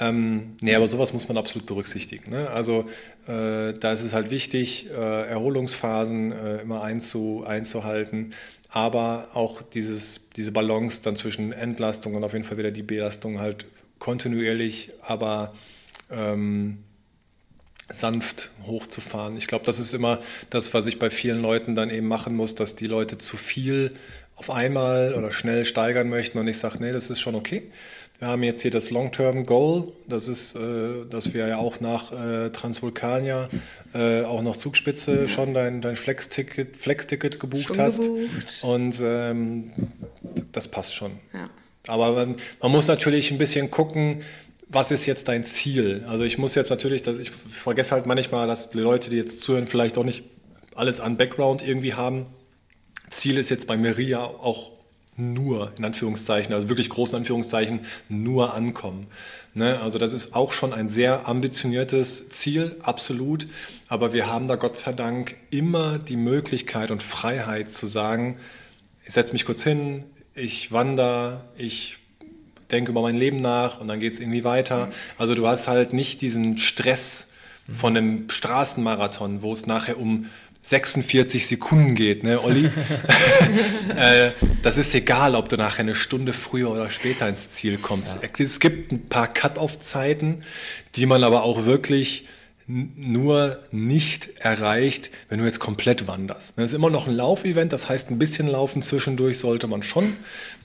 Ähm, nee, aber sowas muss man absolut berücksichtigen. Ne? Also äh, da ist es halt wichtig, äh, Erholungsphasen äh, immer einzu, einzuhalten, aber auch dieses, diese Balance dann zwischen Entlastung und auf jeden Fall wieder die Belastung halt kontinuierlich, aber ähm, sanft hochzufahren. Ich glaube, das ist immer das, was ich bei vielen Leuten dann eben machen muss, dass die Leute zu viel auf einmal oder schnell steigern möchten und ich sage, nee, das ist schon okay. Wir haben jetzt hier das Long-Term Goal, das ist, äh, dass wir ja auch nach äh, Transvulkania äh, auch noch Zugspitze schon dein, dein Flex-Ticket Flex -Ticket gebucht schon hast. Gebucht. Und ähm, das passt schon. Ja. Aber man, man, muss natürlich ein bisschen gucken, was ist jetzt dein Ziel? Also ich muss jetzt natürlich, dass ich vergesse halt manchmal, dass die Leute, die jetzt zuhören, vielleicht auch nicht alles an Background irgendwie haben. Ziel ist jetzt bei Maria auch nur, in Anführungszeichen, also wirklich großen Anführungszeichen, nur ankommen. Ne? Also das ist auch schon ein sehr ambitioniertes Ziel, absolut. Aber wir haben da Gott sei Dank immer die Möglichkeit und Freiheit zu sagen, ich setze mich kurz hin, ich wandere, ich denke über mein Leben nach und dann geht es irgendwie weiter. Also du hast halt nicht diesen Stress von einem Straßenmarathon, wo es nachher um 46 Sekunden geht, ne, Olli? äh, das ist egal, ob du nachher eine Stunde früher oder später ins Ziel kommst. Ja. Es gibt ein paar Cut-off-Zeiten, die man aber auch wirklich nur nicht erreicht, wenn du jetzt komplett wanderst. Das ist immer noch ein Laufevent, das heißt, ein bisschen laufen zwischendurch sollte man schon,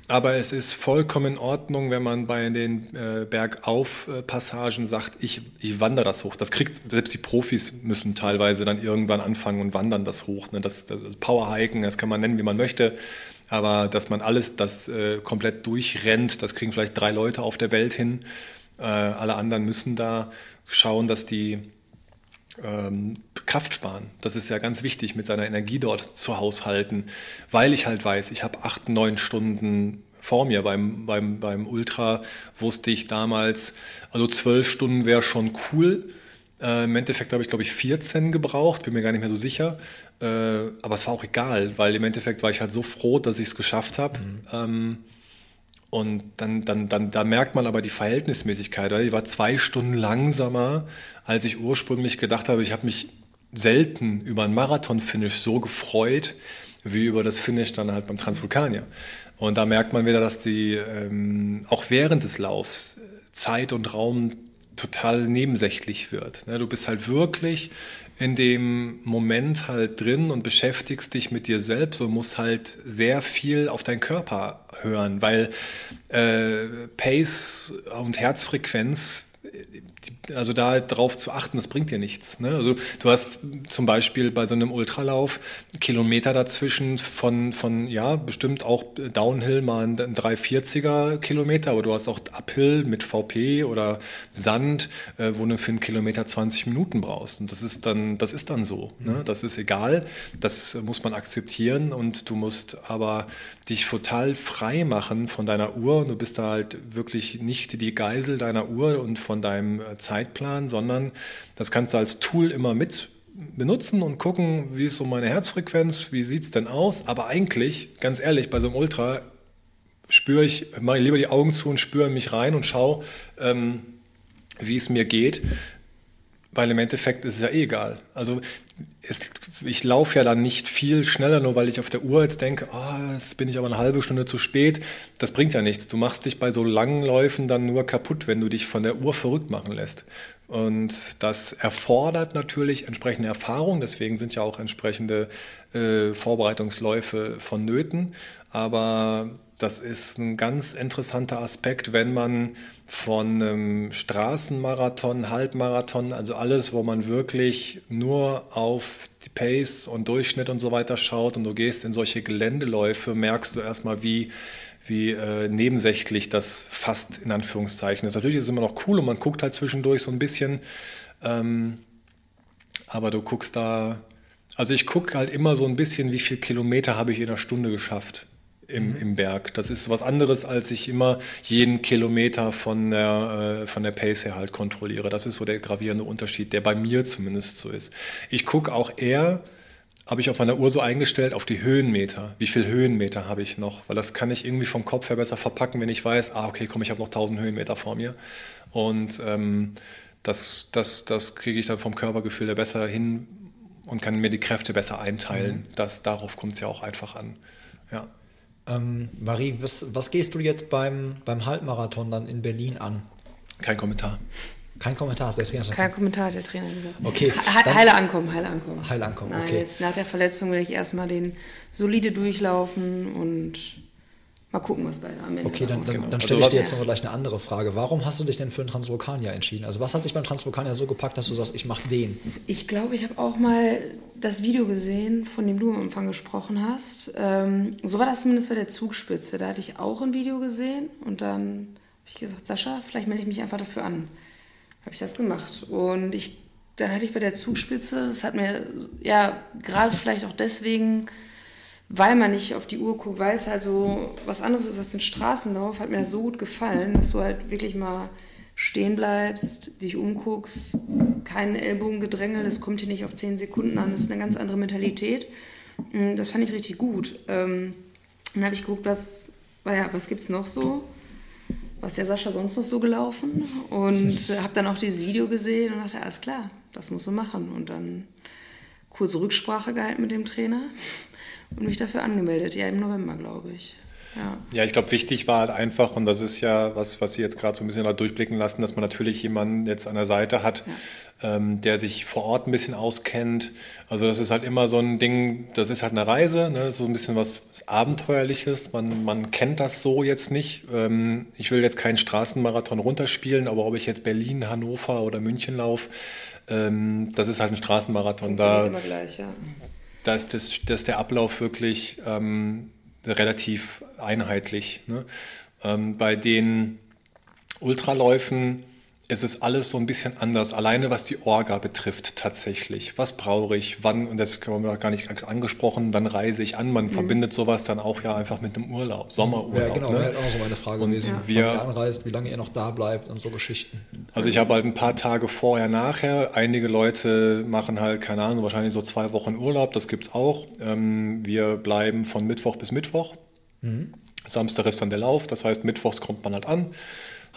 aber es ist vollkommen in Ordnung, wenn man bei den äh, Bergauf-Passagen sagt, ich, ich wandere das hoch. Das kriegt, selbst die Profis müssen teilweise dann irgendwann anfangen und wandern das hoch. Ne? Das, das Powerhiken, das kann man nennen, wie man möchte. Aber dass man alles das äh, komplett durchrennt, das kriegen vielleicht drei Leute auf der Welt hin. Äh, alle anderen müssen da schauen, dass die Kraft sparen. Das ist ja ganz wichtig, mit seiner Energie dort zu haushalten, weil ich halt weiß, ich habe acht, neun Stunden vor mir. Beim, beim, beim Ultra wusste ich damals, also zwölf Stunden wäre schon cool. Äh, Im Endeffekt habe ich, glaube ich, 14 gebraucht, bin mir gar nicht mehr so sicher. Äh, aber es war auch egal, weil im Endeffekt war ich halt so froh, dass ich es geschafft habe. Mhm. Ähm, und dann, dann, dann, da merkt man aber die Verhältnismäßigkeit. Ich war zwei Stunden langsamer, als ich ursprünglich gedacht habe. Ich habe mich selten über einen Marathon-Finish so gefreut, wie über das Finish dann halt beim Transvulkanier. Und da merkt man wieder, dass die ähm, auch während des Laufs Zeit und Raum total nebensächlich wird. Ne? Du bist halt wirklich in dem Moment halt drin und beschäftigst dich mit dir selbst und musst halt sehr viel auf deinen Körper hören, weil äh, Pace und Herzfrequenz also da drauf zu achten, das bringt dir nichts. Ne? Also du hast zum Beispiel bei so einem Ultralauf Kilometer dazwischen von, von ja, bestimmt auch Downhill mal ein 340er Kilometer, aber du hast auch Uphill mit VP oder Sand, äh, wo du für einen Kilometer 20 Minuten brauchst. Und das ist dann, das ist dann so. Ne? Mhm. Das ist egal. Das muss man akzeptieren und du musst aber dich total frei machen von deiner Uhr und du bist da halt wirklich nicht die Geisel deiner Uhr und von deinem äh, Zeitplan, sondern das kannst du als Tool immer mit benutzen und gucken, wie ist so meine Herzfrequenz, wie sieht es denn aus. Aber eigentlich, ganz ehrlich, bei so einem Ultra spüre ich, mache ich lieber die Augen zu und spüre mich rein und schaue, ähm, wie es mir geht. Weil im Endeffekt ist es ja eh egal. Also es, ich laufe ja dann nicht viel schneller, nur weil ich auf der Uhr jetzt denke, oh, jetzt bin ich aber eine halbe Stunde zu spät. Das bringt ja nichts. Du machst dich bei so langen Läufen dann nur kaputt, wenn du dich von der Uhr verrückt machen lässt. Und das erfordert natürlich entsprechende Erfahrung. Deswegen sind ja auch entsprechende äh, Vorbereitungsläufe vonnöten. Aber das ist ein ganz interessanter Aspekt, wenn man von einem Straßenmarathon, Halbmarathon, also alles, wo man wirklich nur auf die Pace und Durchschnitt und so weiter schaut und du gehst in solche Geländeläufe, merkst du erstmal, wie, wie äh, nebensächlich das fast in Anführungszeichen ist. Natürlich ist es immer noch cool und man guckt halt zwischendurch so ein bisschen, ähm, aber du guckst da, also ich gucke halt immer so ein bisschen, wie viele Kilometer habe ich in einer Stunde geschafft im, mhm. im Berg. Das ist was anderes, als ich immer jeden Kilometer von der, äh, von der Pace her halt kontrolliere. Das ist so der gravierende Unterschied, der bei mir zumindest so ist. Ich gucke auch eher, habe ich auf meiner Uhr so eingestellt, auf die Höhenmeter. Wie viel Höhenmeter habe ich noch? Weil das kann ich irgendwie vom Kopf her besser verpacken, wenn ich weiß, ah, okay, komm, ich habe noch 1000 Höhenmeter vor mir. Und ähm, das, das, das kriege ich dann vom Körpergefühl her besser hin und kann mir die Kräfte besser einteilen. Mhm. Das, darauf kommt es ja auch einfach an. Ja. Ähm, Marie, was, was, gehst du jetzt beim, beim Halbmarathon dann in Berlin an? Kein Kommentar. Kein Kommentar, der Trainer. Kein Kommentar, der Trainer Okay. He heile ankommen, heile ankommen. Heile ankommen, Nein, okay. Jetzt nach der Verletzung will ich erstmal den solide durchlaufen und Mal gucken, was bei am Ende Okay, dann, dann, dann also stelle ich dir jetzt noch gleich eine andere Frage. Warum hast du dich denn für einen Transvulkanier entschieden? Also was hat dich beim Transvulkanier so gepackt, dass du sagst, ich mache den? Ich glaube, ich habe auch mal das Video gesehen, von dem du am Anfang gesprochen hast. Ähm, so war das zumindest bei der Zugspitze. Da hatte ich auch ein Video gesehen und dann habe ich gesagt, Sascha, vielleicht melde ich mich einfach dafür an. Habe ich das gemacht. Und ich, dann hatte ich bei der Zugspitze, das hat mir ja gerade vielleicht auch deswegen weil man nicht auf die Uhr guckt, weil es halt so was anderes ist als ein Straßenlauf, hat mir das so gut gefallen, dass du halt wirklich mal stehen bleibst, dich umguckst, kein Ellbogengedrängel, das kommt hier nicht auf 10 Sekunden an, das ist eine ganz andere Mentalität. Mm, Das fand ich richtig gut. Ähm, Dann habe ich geguckt, was, ja, was gibt es noch so? Was ist der Sascha sonst noch so gelaufen? Und habe dann auch dieses Video gesehen und dachte, alles klar, das musst du machen. Und dann kurze Rücksprache gehalten mit dem Trainer und mich dafür angemeldet. Ja, im November, glaube ich. Ja. Ja, ich glaube, wichtig war halt einfach, und das ist ja was, was Sie jetzt gerade so ein bisschen da durchblicken lassen, dass man natürlich jemanden jetzt an der Seite hat, ähm, der sich vor Ort ein bisschen auskennt. Also das ist halt immer so ein Ding, das ist halt eine Reise, ne? so ein bisschen was Abenteuerliches. Man, man kennt das so jetzt nicht. Ähm, ich will jetzt keinen Straßenmarathon runterspielen, aber ob ich jetzt Berlin, Hannover oder München laufe, ähm, das ist halt ein Straßenmarathon. Da, immer gleich, ja. Da ist, das, das ist der Ablauf wirklich ähm, relativ einheitlich. Ne? Ähm, bei den Ultraläufen ist es alles so ein bisschen anders, alleine was die Orga betrifft tatsächlich. Was brauche ich, wann, und das haben wir noch gar nicht angesprochen, wann reise ich an? Man verbindet sowas dann auch ja einfach mit einem Urlaub, Sommerurlaub. Ja, genau, ne? wäre halt auch noch so meine Frage Und gewesen. wir- wann ihr anreist, wie lange ihr noch da bleibt und so Geschichten. Also ich habe halt ein paar Tage vorher, nachher. Einige Leute machen halt, keine Ahnung, wahrscheinlich so zwei Wochen Urlaub, das gibt's auch. Ähm, wir bleiben von Mittwoch bis Mittwoch. Samstag ist dann der Lauf, das heißt, mittwochs kommt man halt an,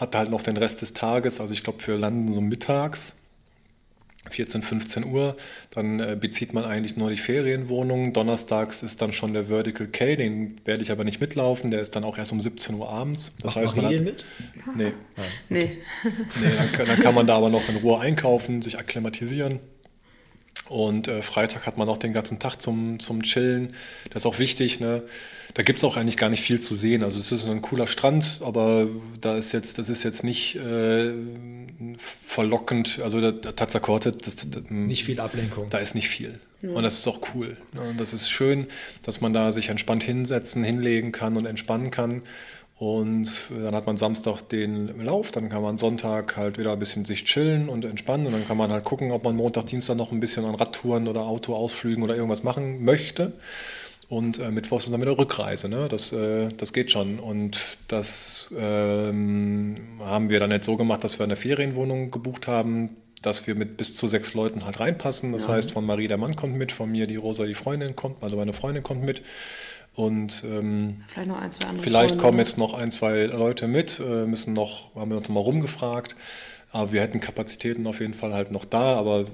hat halt noch den Rest des Tages, also ich glaube, wir landen so mittags, 14, 15 Uhr, dann äh, bezieht man eigentlich nur die Ferienwohnung. Donnerstags ist dann schon der Vertical K, den werde ich aber nicht mitlaufen, der ist dann auch erst um 17 Uhr abends. Das Macht heißt, man hat, mit? nee, Nee. Nee, dann, kann- dann kann man da aber noch in Ruhe einkaufen, sich akklimatisieren. Und äh, Freitag hat man auch den ganzen Tag zum, zum Chillen. Das ist auch wichtig. Ne? Da gibt es auch eigentlich gar nicht viel zu sehen. Also es ist ein cooler Strand, aber da ist jetzt, das ist jetzt nicht äh, verlockend. Also der, der Tazakorte, das, das, Nicht viel Ablenkung. da ist nicht viel. Und das ist auch cool. Ne? Und das ist schön, dass man da sich entspannt hinsetzen, hinlegen kann und entspannen kann. Und dann hat man Samstag den Lauf, dann kann man Sonntag halt wieder ein bisschen sich chillen und entspannen. Und dann kann man halt gucken, ob man Montag, Dienstag noch ein bisschen an Radtouren oder Autoausflügen oder irgendwas machen möchte. Und äh, Mittwochs ist dann wieder Rückreise. Ne? Das, äh, das geht schon. Und das ähm, haben wir dann jetzt so gemacht, dass wir eine Ferienwohnung gebucht haben, dass wir mit bis zu sechs Leuten halt reinpassen. Das Ja. heißt, von Marie der Mann kommt mit, von mir die Rosa die Freundin kommt, also meine Freundin kommt mit. Und ähm, Vielleicht ein, Vielleicht kommen ne? jetzt noch ein, zwei Leute mit, äh, müssen noch, haben wir uns noch mal rumgefragt. Aber wir hätten Kapazitäten auf jeden Fall halt noch da, aber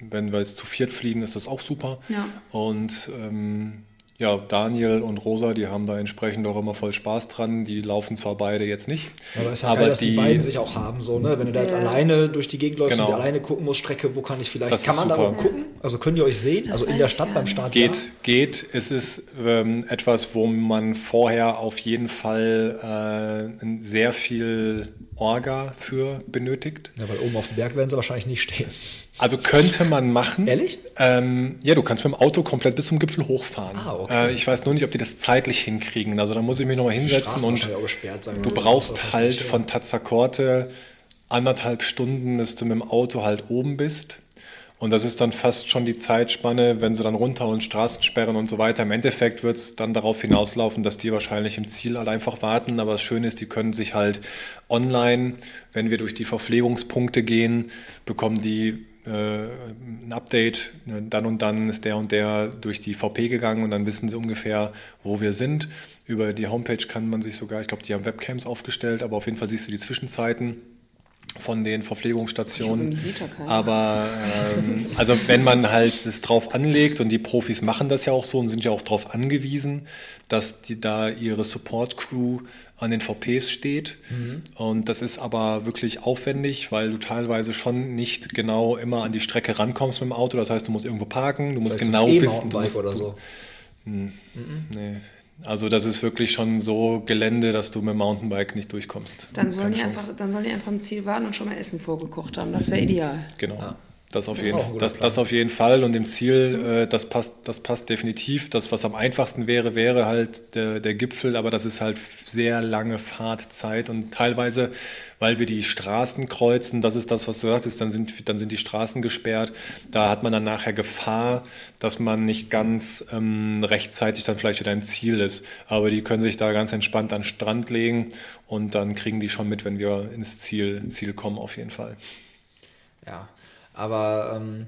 wenn wir jetzt zu viert fliegen, ist das auch super. Ja. Und ähm, ja, Daniel und Rosa, die haben da entsprechend auch immer voll Spaß dran. Die laufen zwar beide jetzt nicht. Aber es ist ja aber geil, dass die, die- beiden sich auch haben, so, ne? Wenn du da jetzt Ja. alleine durch die Gegend läufst Genau. und alleine gucken musst, Strecke, wo kann ich vielleicht. Das kann man da auch gucken? Also könnt ihr euch sehen? Das also in der Stadt beim. Start. Geht, ja? geht. Es ist ähm, etwas, wo man vorher auf jeden Fall äh, sehr viel Orga für benötigt. Ja, weil oben auf dem Berg werden sie wahrscheinlich nicht stehen. Also könnte man machen. Ehrlich? Ähm, ja, du kannst mit dem Auto komplett bis zum Gipfel hochfahren. Ah, okay. äh, ich weiß nur nicht, ob die das zeitlich hinkriegen. Also da muss ich mich nochmal hinsetzen und gesperrt du brauchst halt von Tazakorte anderthalb Stunden, bis du mit dem Auto halt oben bist. Und das ist dann fast schon die Zeitspanne, wenn sie dann runter und Straßensperren und so weiter. Im Endeffekt wird es dann darauf hinauslaufen, dass die wahrscheinlich im Ziel halt einfach warten. Aber das Schöne ist, die können sich halt online, wenn wir durch die Verpflegungspunkte gehen, bekommen die ein Update. Ne, Dann und dann ist der und der durch die VP gegangen und dann wissen sie ungefähr, wo wir sind. Über die Homepage kann man sich sogar, ich glaube, die haben Webcams aufgestellt, aber auf jeden Fall siehst du die Zwischenzeiten von den Verpflegungsstationen. Keiner. Aber ähm, also wenn man halt das drauf anlegt und die Profis machen das ja auch so und sind ja auch darauf angewiesen, dass die da ihre Support Crew an den VPs steht. Und das ist aber wirklich aufwendig, weil du teilweise schon nicht genau immer an die Strecke rankommst mit dem Auto. Das heißt, du musst irgendwo parken, du musst Vielleicht genau wissen, du musst, oder so. Nee. Also das ist wirklich schon so Gelände, dass du mit dem Mountainbike nicht durchkommst. Dann sollen, Keine die Chance. einfach, dann sollen die einfach im Ziel warten und schon mal Essen vorgekocht haben. Das wäre ideal. Genau. Ja. Das auf, Das jeden, ein das, das auf jeden Fall und im Ziel, äh, das, passt, das passt definitiv. Das, was am einfachsten wäre, wäre halt der, der Gipfel, aber das ist halt sehr lange Fahrtzeit und teilweise, weil wir die Straßen kreuzen, das ist das, was du sagtest, dann sind, dann sind die Straßen gesperrt. Da hat man dann nachher Gefahr, dass man nicht ganz ähm, rechtzeitig dann vielleicht wieder im Ziel ist. Aber die können sich da ganz entspannt an den Strand legen und dann kriegen die schon mit, wenn wir ins Ziel, Ziel kommen, auf jeden Fall. Ja, aber ähm,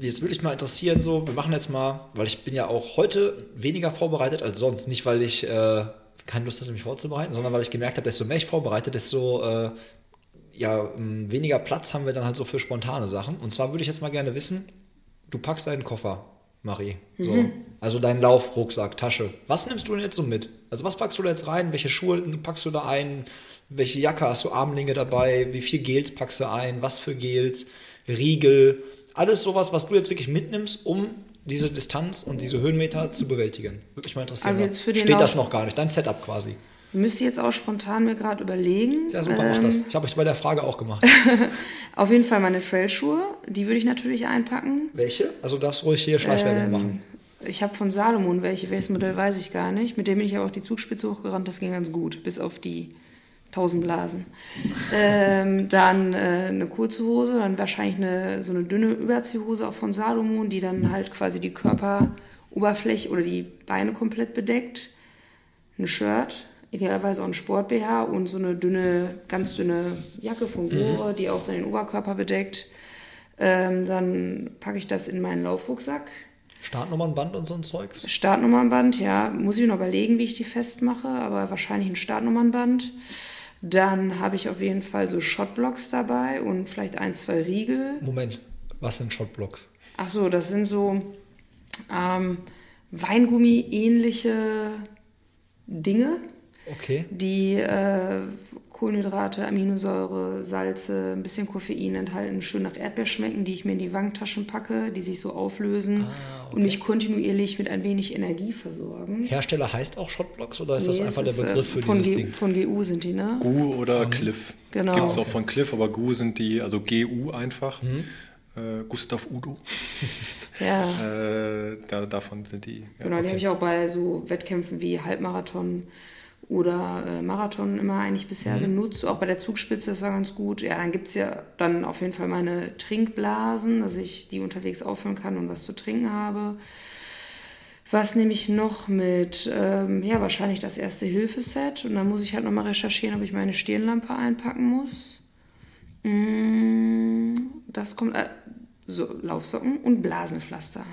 jetzt würde ich mal interessieren, so, wir machen jetzt mal, weil ich bin ja auch heute weniger vorbereitet als sonst. Nicht, weil ich äh, keine Lust hatte, mich vorzubereiten, sondern weil ich gemerkt habe, desto mehr ich vorbereite, desto äh, ja, m, weniger Platz haben wir dann halt so für spontane Sachen. Und zwar würde ich jetzt mal gerne wissen, du packst deinen Koffer, Marie. So. Also deinen Laufrucksack, Tasche. Was nimmst du denn jetzt so mit? Also was packst du da jetzt rein? Welche Schuhe packst du da ein? Welche Jacke hast du Armlinge dabei? Wie viel Gels packst du ein? Was für Gels? Riegel? Alles sowas, was du jetzt wirklich mitnimmst, um diese Distanz und diese Höhenmeter zu bewältigen. Würde mich mal interessieren. Also jetzt für den Steht das Lauf- noch gar nicht? Dein Setup quasi. Müsste jetzt auch spontan mir gerade überlegen. Ja, super, mach Ähm, das. Ich habe euch bei der Frage auch gemacht. Auf jeden Fall meine Trailschuhe, die würde ich natürlich einpacken. Welche? Also darfst ruhig hier Schleichwerbung Ähm, machen. Ich habe von Salomon welche, welches Modell weiß ich gar nicht. Mit dem bin ich aber auch die Zugspitze hochgerannt, das ging ganz gut, bis auf die 1000 Blasen. ähm, dann äh, eine kurze Hose, dann wahrscheinlich eine, so eine dünne Überziehhose auch von Salomon, die dann halt quasi die Körperoberfläche oder die Beine komplett bedeckt. Ein Shirt, idealerweise auch ein Sport-BH und so eine dünne, ganz dünne Jacke von Gore, die auch dann den Oberkörper bedeckt. Ähm, dann packe ich das in meinen Laufrucksack. Startnummernband und so ein Zeugs? Startnummernband, ja, muss ich noch überlegen, wie ich die festmache, aber wahrscheinlich ein Startnummernband. Dann habe ich auf jeden Fall so Shotblocks dabei und vielleicht ein, zwei Riegel. Moment, was sind Shotblocks? Ach so, das sind so ähm, Weingummi-ähnliche Dinge, Okay. die äh, Kohlenhydrate, Aminosäure, Salze, ein bisschen Koffein enthalten, schön nach Erdbeer schmecken, die ich mir in die Wangtaschen packe, die sich so auflösen Ah, okay. und mich kontinuierlich mit ein wenig Energie versorgen. Hersteller heißt auch Shotblocks oder ist das Nee, einfach es der ist, Begriff äh, für von dieses G, Ding? Von GU sind die, ne? GU oder Ähm, Cliff. genau. Gibt es auch von Cliff, aber GU sind die, also GU einfach. Mhm. Äh, Gustav Udo. Ja, Äh, da, davon sind die. ja. genau, die okay. habe ich auch bei so Wettkämpfen wie Halbmarathon oder äh, Marathon immer eigentlich bisher Mhm. genutzt. Auch bei der Zugspitze, das war ganz gut. Ja, dann gibt es ja dann auf jeden Fall meine Trinkblasen, dass ich die unterwegs auffüllen kann und was zu trinken habe. Was nehme ich noch mit? Ähm, ja, wahrscheinlich das erste Hilfeset. Und dann muss ich halt nochmal recherchieren, ob ich meine Stirnlampe einpacken muss. Mm, Das kommt. Äh, so, Laufsocken und Blasenpflaster.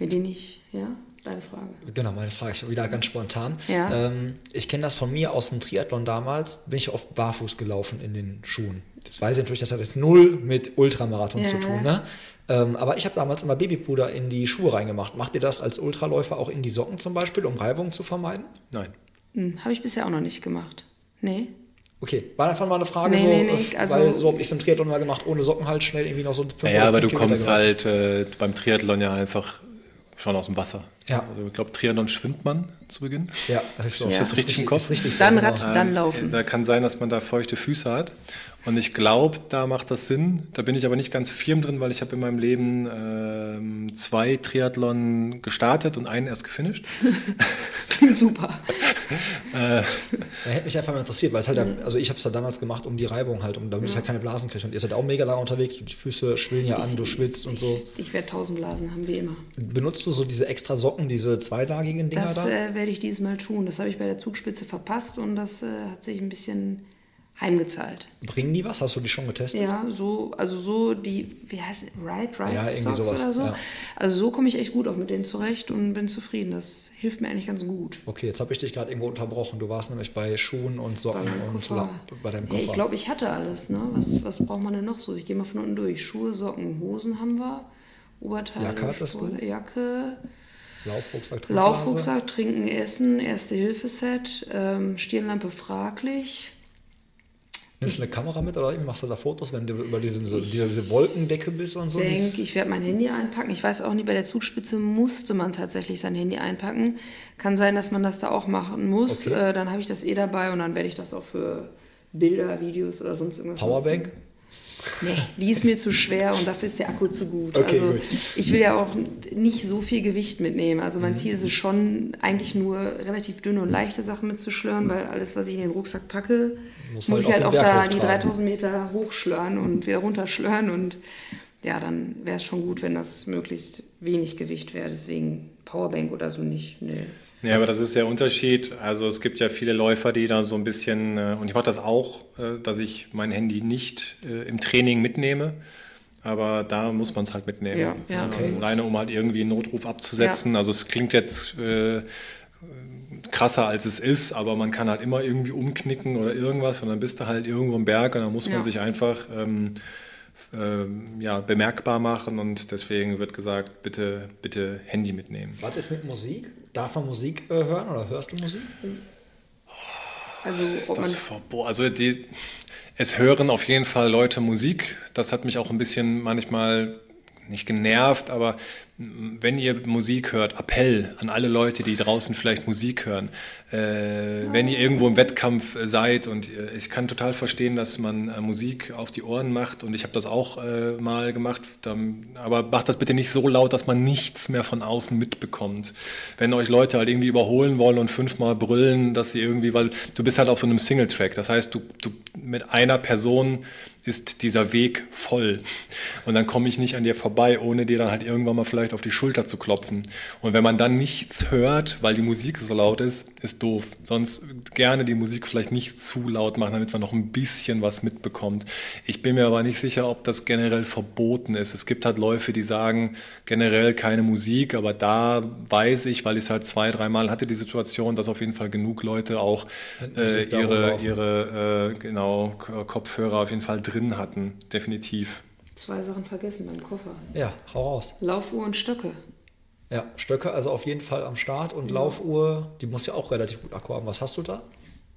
Mit denen ich. Ja, deine Frage. Genau, meine Frage. Ich wieder ganz spontan. Ja. Ähm, ich kenne das von mir aus dem Triathlon damals. Bin ich oft barfuß gelaufen in den Schuhen. Das weiß ich natürlich, das hat jetzt null mit Ultramarathon Ja. zu tun. Ne? Ähm, aber ich habe damals immer Babypuder in die Schuhe reingemacht. Macht ihr das als Ultraläufer auch in die Socken zum Beispiel, um Reibung zu vermeiden? Nein. Hm, Habe ich bisher auch noch nicht gemacht. Nee. Okay, war einfach mal eine Frage Nee, so, nee, nee, äh, also- weil so habe ich es im Triathlon mal gemacht, ohne Socken halt schnell irgendwie noch so Naja, oder aber du Kilometer kommst gemacht. halt äh, beim Triathlon ja einfach schon aus dem Wasser. Ja. Also ich glaube, Triathlon schwimmt man zu Beginn. Ja, das ist so. Ja. Das Ist richtig im Kopf? Ist richtig Dann so, genau. Rad- Dann laufen. Da kann sein, dass man da feuchte Füße hat. Und ich glaube, da macht das Sinn. Da bin ich aber nicht ganz firm drin, weil ich habe in meinem Leben ähm, zwei Triathlon gestartet und einen erst gefinisht. Klingt super. Äh, Ja, hätte mich einfach mal interessiert, weil es halt, also ich habe es ja damals gemacht, um die Reibung halt, um damit ich halt keine Blasen kriege. Und ihr seid auch mega lang unterwegs, die Füße schwillen ja an, du schwitzt und so. Ich, ich werde tausend Blasen haben, wie immer. Benutzt du so diese extra Socken, diese zweilagigen Dinger Das da? äh, werde ich dieses Mal tun. Das habe ich bei der Zugspitze verpasst und das äh, hat sich ein bisschen heimgezahlt. Bringen die was? Hast du die schon getestet? Ja, so, also so die, wie heißt es, Ride, Ride Ja, irgendwie Socks sowas, oder so. ja. Also so komme ich echt gut auch mit denen zurecht und bin zufrieden. Das hilft mir eigentlich ganz gut. Okay, jetzt habe ich dich gerade irgendwo unterbrochen. Du warst nämlich bei Schuhen und Socken und Koffer. La bei deinem Ja, Koffer. ich glaube, ich hatte alles. Ne? Was, was braucht man denn noch so? Ich gehe mal von unten durch. Schuhe, Socken, Hosen haben wir. Oberteile, Jacke hattest du? Sport- Jacke, Laufrucksack, Trinkblase. Laufrucksack, Trinken, Essen, Erste-Hilfe-Set, ähm, Stirnlampe fraglich. Nimmst du eine Kamera mit oder machst du da Fotos, wenn du über diesen, so, diese, Wolkendecke bist und so? Ich Dieses- denke, ich werde mein Handy einpacken. Ich weiß auch nicht, bei der Zugspitze musste man tatsächlich sein Handy einpacken. Kann sein, dass man das da auch machen muss. Okay. Äh, dann habe ich das eh dabei und dann werde ich das auch für Bilder, Videos oder sonst irgendwas Powerbank? nutzen. Nee, die ist mir zu schwer und dafür ist der Akku zu gut. Okay, also gut. ich will ja auch nicht so viel Gewicht mitnehmen. Also Mhm. mein Ziel ist es schon, eigentlich nur relativ dünne und leichte Sachen mitzuschlören, weil alles, was ich in den Rucksack packe, Muss muss, halt ich halt auch auch da die hochtragen. 3000 Meter hochschlören und wieder runterschlören. Und ja, dann wäre es schon gut, wenn das möglichst wenig Gewicht wäre. Deswegen Powerbank oder so nicht. Nee. Ja, aber das ist der Unterschied. Also es gibt ja viele Läufer, die da so ein bisschen, äh, und ich mache das auch, äh, dass ich mein Handy nicht äh, im Training mitnehme. Aber da muss man es halt mitnehmen. Ja, ja, Äh, okay. Alleine, um halt irgendwie einen Notruf abzusetzen. Also es klingt jetzt äh, krasser, als es ist, aber man kann halt immer irgendwie umknicken oder irgendwas und dann bist du halt irgendwo im Berg und dann muss man Ja. sich einfach ähm, ähm, ja, bemerkbar machen und deswegen wird gesagt, bitte, bitte Handy mitnehmen. Was ist mit Musik? Darf man Musik äh, hören oder hörst du Musik? Also Ist das verboten? Also die, es hören auf jeden Fall Leute Musik. Das hat mich auch ein bisschen manchmal nicht genervt, aber wenn ihr Musik hört, Appell an alle Leute, die draußen vielleicht Musik hören. Äh, wenn ihr irgendwo im Wettkampf äh, seid und ihr, ich kann total verstehen, dass man äh, Musik auf die Ohren macht und ich habe das auch äh, mal gemacht, dann, aber macht das bitte nicht so laut, dass man nichts mehr von außen mitbekommt. Wenn euch Leute halt irgendwie überholen wollen und fünfmal brüllen, dass sie irgendwie, weil du bist halt auf so einem Single-Track, das heißt, du, du mit einer Person ist dieser Weg voll. Und dann komme ich nicht an dir vorbei, ohne dir dann halt irgendwann mal vielleicht auf die Schulter zu klopfen. Und wenn man dann nichts hört, weil die Musik so laut ist, ist doof. Sonst gerne die Musik vielleicht nicht zu laut machen, damit man noch ein bisschen was mitbekommt. Ich bin mir aber nicht sicher, ob das generell verboten ist. Es gibt halt Läufe, die sagen generell keine Musik, aber da weiß ich, weil ich es halt zwei, dreimal hatte, die Situation, dass auf jeden Fall genug Leute auch äh, ihre, ihre äh, genau, Kopfhörer auf jeden Fall drin hatten. Definitiv. Zwei Sachen vergessen beim Koffer. Ja, hau raus. Laufuhr und Stöcke. Ja, Stöcke also auf jeden Fall am Start und Laufuhr, die muss ja auch relativ gut Akku haben. Was hast du da?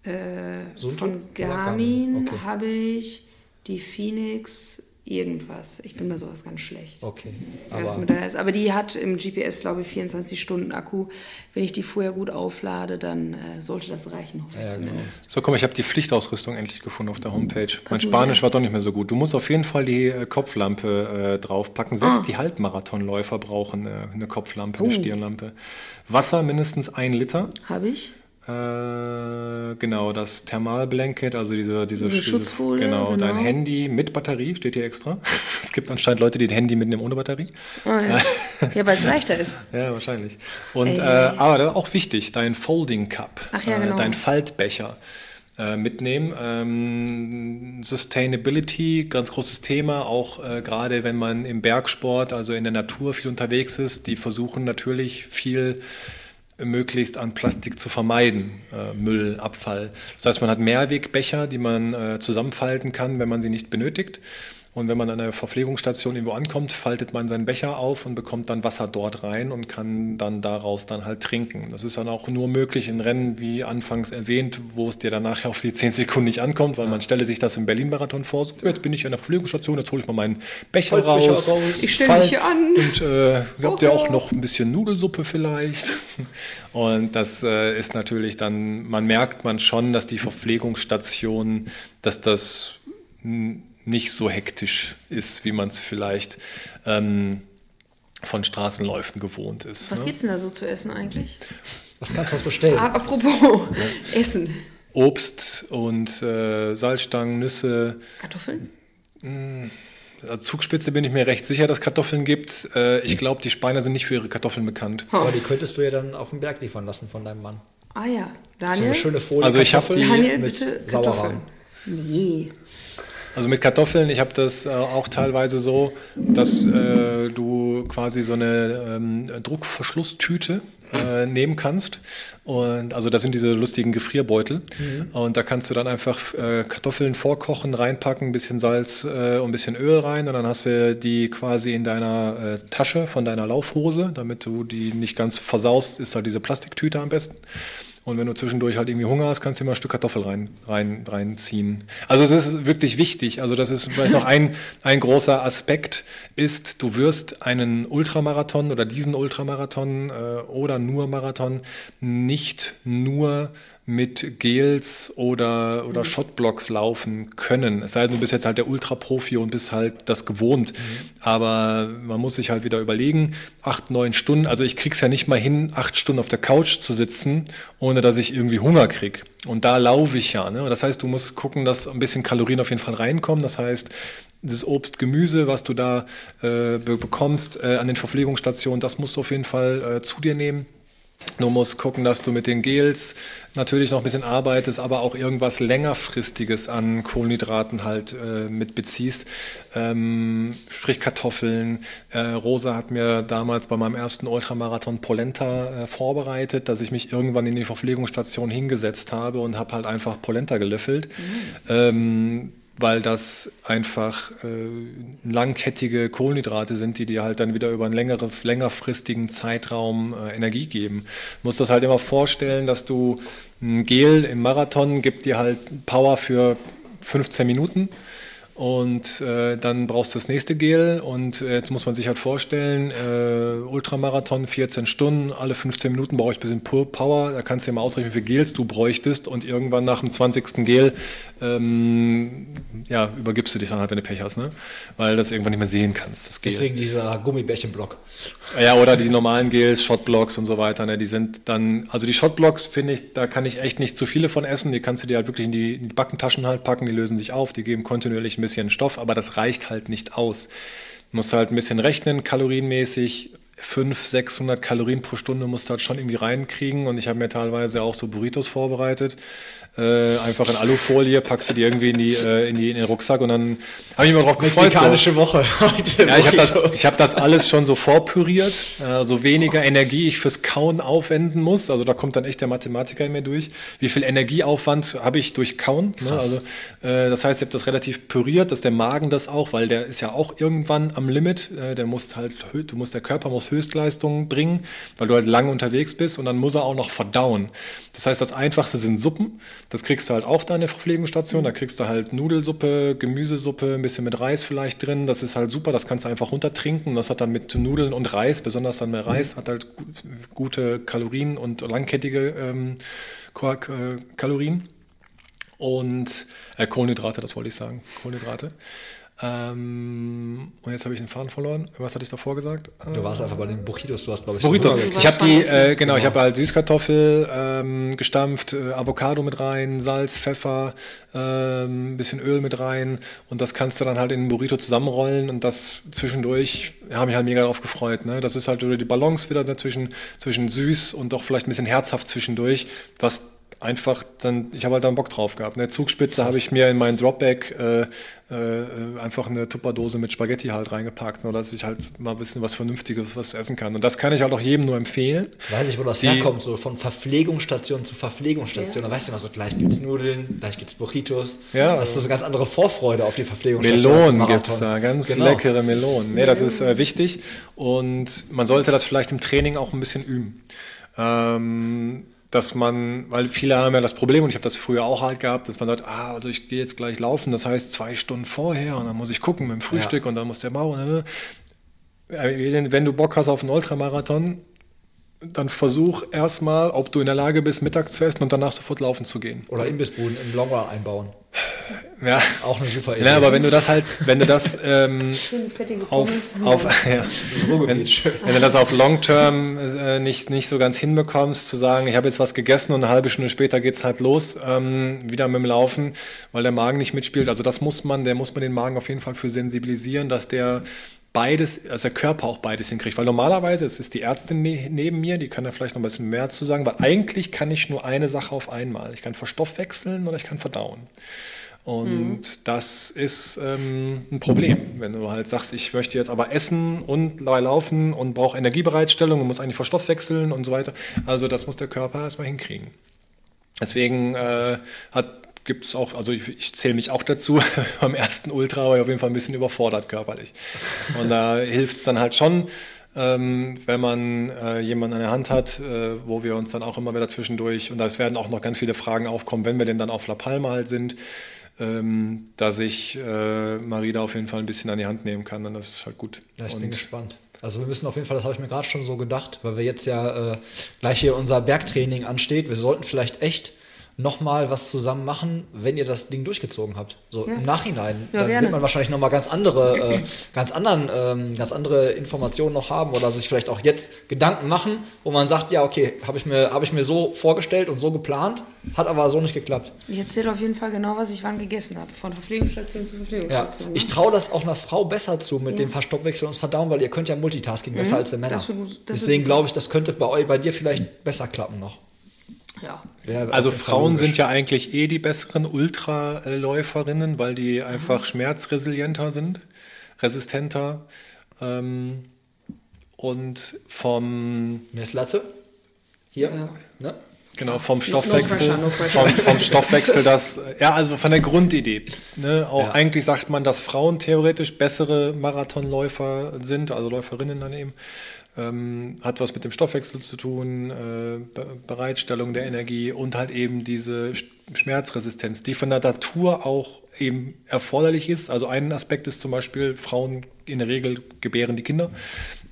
Äh, Sunto von Garmin Garmin? Okay. habe ich die Phoenix irgendwas. Ich bin bei sowas ganz schlecht. Okay, Ich aber. Aber die hat im GPS, glaube ich, 24 Stunden Akku. Wenn ich die vorher gut auflade, dann äh, sollte das reichen, hoffe ich Ja, genau. zumindest. So, komm, ich habe die Pflichtausrüstung endlich gefunden auf der Homepage. Mein Passen Sie Spanisch war doch nicht mehr so gut. Du musst auf jeden Fall die äh, Kopflampe äh, draufpacken. Selbst Ah. die Halbmarathonläufer brauchen äh, eine Kopflampe, eine Oh. Stirnlampe. Wasser mindestens ein Liter. Habe ich? Äh, genau, das Thermalblanket, also diese, diese, Diese Schutzfolie, Genau, dein genau. Handy mit Batterie, steht hier extra. es gibt anscheinend Leute, die ein Handy mitnehmen ohne Batterie. Ah, ja, ja weil es leichter ist. Ja, wahrscheinlich. Und äh, aber auch wichtig, dein Folding Cup, ja, äh, genau. dein Faltbecher äh, mitnehmen. Ähm, Sustainability, ganz großes Thema, auch äh, gerade wenn man im Bergsport, also in der Natur viel unterwegs ist, die versuchen natürlich viel möglichst an Plastik zu vermeiden, äh, Müll, Abfall. Das heißt, man hat Mehrwegbecher, die man äh, zusammenfalten kann, wenn man sie nicht benötigt. Und wenn man an einer Verpflegungsstation irgendwo ankommt, faltet man seinen Becher auf und bekommt dann Wasser dort rein und kann dann daraus dann halt trinken. Das ist dann auch nur möglich in Rennen, wie anfangs erwähnt, wo es dir dann nachher auf die 10 Sekunden nicht ankommt, weil man stelle sich das im Berlin-Marathon vor, so, jetzt bin ich an der Verpflegungsstation, jetzt hole ich mal meinen Becher raus. raus. Ich stelle mich hier an. Und äh, habt ihr auch noch ein bisschen Nudelsuppe vielleicht? Und das äh, ist natürlich dann, man merkt man schon, dass die Verpflegungsstation, dass das n- nicht so hektisch ist, wie man es vielleicht ähm, von Straßenläufen gewohnt ist. Was ne? gibt's denn da so zu essen eigentlich? was kannst du was bestellen? Ah, apropos Essen. Obst und äh, Salzstangen, Nüsse. Kartoffeln? Also Zugspitze bin ich mir recht sicher, dass Kartoffeln gibt. Äh, ich glaube, die Speiner sind nicht für ihre Kartoffeln bekannt. Aber die könntest du ja dann auf den Berg liefern lassen von deinem Mann. Ah ja, So Daniel. eine schöne Folie Also ich hab Kartoffeln die- Daniel, mit bitte Sauerrahm. Kartoffeln. Nee. Also mit Kartoffeln, ich habe das äh, auch teilweise so, dass äh, du quasi so eine ähm, Druckverschlusstüte äh, nehmen kannst. Und also das sind diese lustigen Gefrierbeutel. Und da kannst du dann einfach äh, Kartoffeln vorkochen, reinpacken, ein bisschen Salz äh, und ein bisschen Öl rein. Und dann hast du die quasi in deiner äh, Tasche von deiner Laufhose, damit du die nicht ganz versaust, ist halt diese Plastiktüte am besten. Und wenn du zwischendurch halt irgendwie Hunger hast, kannst du mal ein Stück Kartoffel rein, rein, reinziehen. Also es ist wirklich wichtig. Also das ist vielleicht noch ein, ein großer Aspekt, ist, du wirst einen Ultramarathon oder diesen Ultramarathon äh, oder nur Marathon nicht nur mit Gels oder, oder mhm. Shotblocks laufen können. Es sei denn, du bist jetzt halt der Ultra-Profi und bist halt das gewohnt. Mhm. Aber man muss sich halt wieder überlegen, acht, neun Stunden, also ich krieg's ja nicht mal hin, acht Stunden auf der Couch zu sitzen, ohne dass ich irgendwie Hunger krieg. Und da laufe ich ja. Ne? Das heißt, du musst gucken, dass ein bisschen Kalorien auf jeden Fall reinkommen. Das heißt, das Obst, Gemüse, was du da äh, bekommst äh, an den Verpflegungsstationen, das musst du auf jeden Fall äh, zu dir nehmen. Du musst gucken, dass du mit den Gels natürlich noch ein bisschen arbeitest, aber auch irgendwas längerfristiges an Kohlenhydraten halt äh, mit beziehst. Ähm, sprich Kartoffeln. Äh, Rosa hat mir damals bei meinem ersten Ultramarathon Polenta äh, vorbereitet, dass ich mich irgendwann in die Verpflegungsstation hingesetzt habe und habe halt einfach Polenta gelöffelt. Mhm. Ähm, weil das einfach äh, langkettige Kohlenhydrate sind, die dir halt dann wieder über einen längere, längerfristigen Zeitraum äh, Energie geben. Du musst das halt immer vorstellen, dass du ein Gel im Marathon gibt dir halt Power für 15 Minuten und äh, dann brauchst du das nächste Gel und äh, jetzt muss man sich halt vorstellen, äh, Ultramarathon, 14 Stunden, alle 15 Minuten brauche ich ein bisschen Power, da kannst du dir mal ausrechnen, wie viel Gels du bräuchtest und irgendwann nach dem 20. Gel ähm, ja, übergibst du dich dann halt, wenn du Pech hast, ne? weil das irgendwann nicht mehr sehen kannst. Das Gel. Deswegen dieser Gummibärchenblock. Ja, oder die normalen Gels, Shotblocks und so weiter, ne? die sind dann, also die Shotblocks finde ich, da kann ich echt nicht zu viele von essen, die kannst du dir halt wirklich in die, in die Backentaschen halt packen, die lösen sich auf, die geben kontinuierlich ein bisschen Stoff, aber das reicht halt nicht aus. Musst halt ein bisschen rechnen, kalorienmäßig. 500, 600 Kalorien pro Stunde musst du halt schon irgendwie reinkriegen. Und ich habe mir teilweise auch so Burritos vorbereitet äh, einfach in Alufolie, packst du die irgendwie in, die, äh, in, die, in den Rucksack und dann habe ich mich mal drauf gefreut. Mexikanische so. Woche heute. Ja, ich habe das, hab das alles schon so vorpüriert, äh, so weniger Energie ich fürs Kauen aufwenden muss. Also da kommt dann echt der Mathematiker in mir durch. Wie viel Energieaufwand habe ich durch Kauen? Ne? Also, äh, das heißt, ich habe das relativ püriert, dass der Magen das auch, weil der ist ja auch irgendwann am Limit. Äh, der muss halt, du musst, der Körper muss Höchstleistungen bringen, weil du halt lange unterwegs bist und dann muss er auch noch verdauen. Das heißt, das Einfachste sind Suppen. Das kriegst du halt auch da in der Verpflegungsstation. Da kriegst du halt Nudelsuppe, Gemüsesuppe, ein bisschen mit Reis vielleicht drin. Das ist halt super, das kannst du einfach runtertrinken. Das hat dann mit Nudeln und Reis, besonders dann mit Reis, hat halt gute Kalorien und langkettige ähm, Kalorien. Und äh, Kohlenhydrate, das wollte ich sagen. Kohlenhydrate. Ähm, und jetzt habe ich den Faden verloren. Was hatte ich davor gesagt? Du warst einfach bei den Burritos. Du hast, glaube ich, Burrito. So ich habe die, äh, genau, genau, ich habe halt Süßkartoffel ähm, gestampft, äh, Avocado mit rein, Salz, Pfeffer, äh, ein bisschen Öl mit rein und das kannst du dann halt in den Burrito zusammenrollen und das zwischendurch habe ich halt mega drauf gefreut. Ne? Das ist halt die Balance wieder dazwischen, zwischen süß und doch vielleicht ein bisschen herzhaft zwischendurch, was einfach dann, ich habe halt dann Bock drauf gehabt. Ne? Zugspitze habe ich mir in meinen Dropback äh, äh, einfach eine Tupperdose mit Spaghetti halt reingepackt, nur dass ich halt mal ein bisschen was Vernünftiges was essen kann. Und das kann ich halt auch jedem nur empfehlen. Jetzt weiß ich, wo das Die, herkommt, so von Verpflegungsstation zu Verpflegungsstation. Ja. Da weißt du immer so, gleich gibt's Nudeln, gleich gibt's Burritos. Ja. Da hast du so ganz andere Vorfreude auf die Verpflegungsstation. Melonen gibt's da, ganz genau. leckere Melonen. Nee, das ist äh, wichtig und man sollte das vielleicht im Training auch ein bisschen üben. Ähm, dass man, weil viele haben ja das Problem, und ich habe das früher auch halt gehabt, dass man sagt, ah, also ich gehe jetzt gleich laufen, das heißt zwei Stunden vorher und dann muss ich gucken mit dem Frühstück ja. und dann muss der Bau. Ne? Wenn du Bock hast auf einen Ultramarathon, dann versuch erstmal, ob du in der Lage bist, Mittag zu essen und danach sofort laufen zu gehen. Oder Imbissbuden im Longer einbauen. Ja. Auch eine super Idee. Ja, aber wenn du das halt, wenn du das ähm, auf, auf ja, wenn, wenn, du das auf Long Term äh, nicht, nicht so ganz hinbekommst, zu sagen, ich habe jetzt was gegessen und eine halbe Stunde später geht es halt los, ähm, wieder mit dem Laufen, weil der Magen nicht mitspielt. Also das muss man, der muss man den Magen auf jeden Fall für sensibilisieren, dass der beides, also der Körper auch beides hinkriegt. Weil normalerweise, es ist die Ärztin ne neben mir, die kann da vielleicht noch ein bisschen mehr zu sagen, weil eigentlich kann ich nur eine Sache auf einmal. Ich kann verstoffwechseln oder ich kann verdauen. Und mhm. das ist ähm, ein Problem, wenn du halt sagst, ich möchte jetzt aber essen und laufen und brauche Energiebereitstellung und muss eigentlich verstoffwechseln und so weiter. Also das muss der Körper erstmal hinkriegen. Deswegen äh, hat gibt es auch, also ich, ich zähle mich auch dazu, beim ersten Ultra war ich auf jeden Fall ein bisschen überfordert körperlich. Und da hilft es dann halt schon, ähm, wenn man äh, jemanden an der Hand hat, äh, wo wir uns dann auch immer wieder zwischendurch, und es werden auch noch ganz viele Fragen aufkommen, wenn wir denn dann auf La Palma halt sind, ähm, dass ich äh, Marie da auf jeden Fall ein bisschen an die Hand nehmen kann, dann das ist halt gut. Ja, ich und bin gespannt. Also wir müssen auf jeden Fall, das habe ich mir gerade schon so gedacht, weil wir jetzt ja äh, gleich hier unser Bergtraining ansteht. Wir sollten vielleicht echt nochmal was zusammen machen, wenn ihr das Ding durchgezogen habt. So Ja. im Nachhinein. Ja, dann gerne. wird man wahrscheinlich nochmal ganz andere, äh, ganz anderen, ähm, ganz andere Informationen noch haben oder sich vielleicht auch jetzt Gedanken machen, wo man sagt, ja, okay, habe ich mir, habe ich mir so vorgestellt und so geplant, hat aber so nicht geklappt. Ich erzähle auf jeden Fall genau, was ich wann gegessen habe. Von Verpflegungsstation zu Ja, Verpflegungsstation. ich ne? traue das auch einer Frau besser zu mit Ja. dem Verstoffwechsel und Verdauen, weil ihr könnt ja Multitasking besser als wir Männer. Das das Deswegen glaube ich, das könnte bei, euch, bei dir vielleicht besser klappen noch. Ja. Wäre Also Frauen logisch. sind ja eigentlich eh die besseren Ultraläuferinnen, weil die einfach schmerzresilienter sind, resistenter. Ähm, und vom, Messlatte? Hier? Ja. Ne? genau, vom no Stoffwechsel, pressure, no pressure. vom, vom Stoffwechsel das, ja, also von der Grundidee. Ne, auch Ja. eigentlich sagt man, dass Frauen theoretisch bessere Marathonläufer sind, also Läuferinnen dann eben. Ähm, hat was mit dem Stoffwechsel zu tun, äh, Be Bereitstellung der Energie und halt eben diese Sch- Schmerzresistenz, die von der Natur auch eben erforderlich ist. Also ein Aspekt ist zum Beispiel, Frauen in der Regel gebären die Kinder.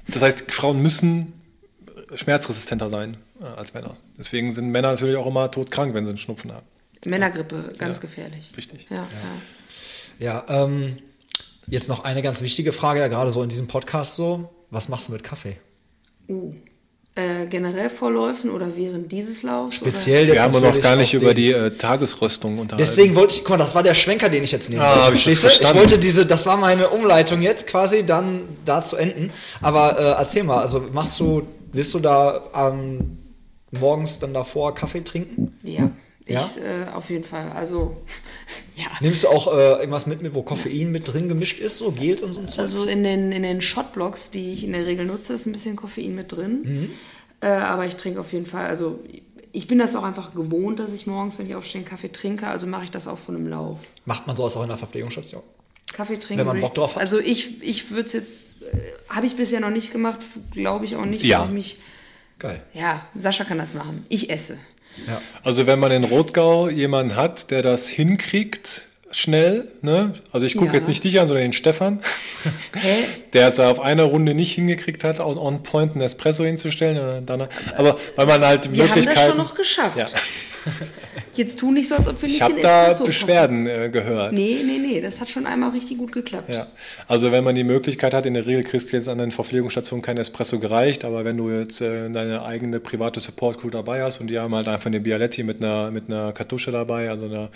Das heißt, Frauen müssen schmerzresistenter sein äh, als Männer. Deswegen sind Männer natürlich auch immer todkrank, wenn sie einen Schnupfen haben. Männergrippe, ganz Ja. gefährlich. Richtig. Ja, ja. Ja, ähm, jetzt noch eine ganz wichtige Frage, ja gerade so in diesem Podcast so. Was machst du mit Kaffee? Uh. Äh, generell Vorläufen oder während dieses Laufs? Speziell Wir haben uns noch gar nicht über die äh, Tagesröstung unterhalten. Deswegen wollte ich, guck mal, das war der Schwenker, den ich jetzt nehmen Ah, wollte. ich ich wollte diese, das war meine Umleitung jetzt quasi, dann da zu enden. Aber äh, erzähl mal, also machst du, willst du da ähm, morgens dann davor Kaffee trinken? Oder? Ja, ich? Äh, auf jeden Fall. Also, ja. Nimmst du auch äh, irgendwas mit, mit, wo Koffein mit drin gemischt ist, so Gels und so ein Zeug? Also in den, in den Shotblocks, die ich in der Regel nutze, ist ein bisschen Koffein mit drin. Mhm. Äh, aber ich trinke auf jeden Fall, also ich bin das auch einfach gewohnt, dass ich morgens, wenn ich aufstehe, einen Kaffee trinke. Also mache ich das auch von einem Lauf. Macht man sowas auch in der Verpflegungsstation? Kaffee trinken. Wenn man Bock drauf hat. Also ich, ich würde es jetzt, äh, habe ich bisher noch nicht gemacht, glaube ich auch nicht, Ja. dass ich mich, Geil. ja, Sascha kann das machen. Ich esse. Ja. Also wenn man in Rotgau jemanden hat, der das hinkriegt, schnell, ne? Also ich gucke Ja. jetzt nicht dich an, sondern den Stefan, der es auf einer Runde nicht hingekriegt hat, on, on point einen Espresso hinzustellen. äh, Dann, aber weil man halt die Wir haben das Möglichkeit. schon noch geschafft. Ja. Jetzt tu nicht so, als ob wir nicht Ich habe da Espresso Beschwerden äh, gehört. Nee, nee, nee, das hat schon einmal richtig gut geklappt. Ja, also wenn man die Möglichkeit hat, in der Regel kriegst du jetzt an den Verpflegungsstationen kein Espresso gereicht, aber wenn du jetzt äh, deine eigene private Support Crew dabei hast und die haben halt einfach eine Bialetti mit einer mit einer Kartusche dabei, also einer,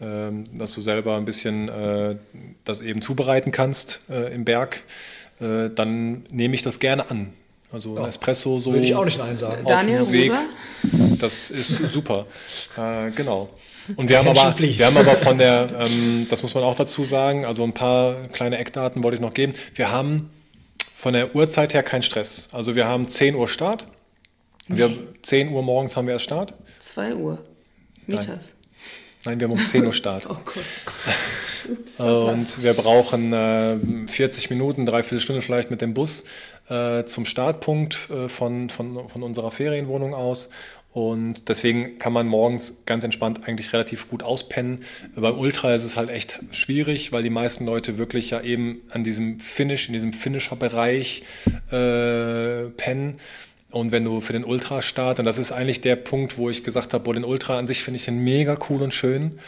ähm, dass du selber ein bisschen äh, das eben zubereiten kannst äh, im Berg, äh, dann nehme ich das gerne an. Also ein Ja, Espresso so. Würde ich auch nicht Nein sagen. Daniel Weg. Das ist super. äh, genau. Und wir haben, aber, please. wir haben aber von der, ähm, das muss man auch dazu sagen, also ein paar kleine Eckdaten wollte ich noch geben. Wir haben von der Uhrzeit her keinen Stress. Also wir haben 10 Uhr Start. Wir, 10 Uhr morgens haben wir erst Start. 2 Uhr. Mittags. Nein, wir haben um 10 Uhr Start. Oh Gott. Ups, Und wir brauchen äh, 40 Minuten, dreiviertel Stunde vielleicht mit dem Bus äh, zum Startpunkt äh, von, von, von unserer Ferienwohnung aus. Und deswegen kann man morgens ganz entspannt eigentlich relativ gut auspennen. Beim Ultra ist es halt echt schwierig, weil die meisten Leute wirklich ja eben an diesem Finish, in diesem Finisher-Bereich äh, pennen. Und wenn du für den Ultra-Start, und das ist eigentlich der Punkt, wo ich gesagt habe, boah, den Ultra an sich finde ich den mega cool und schön.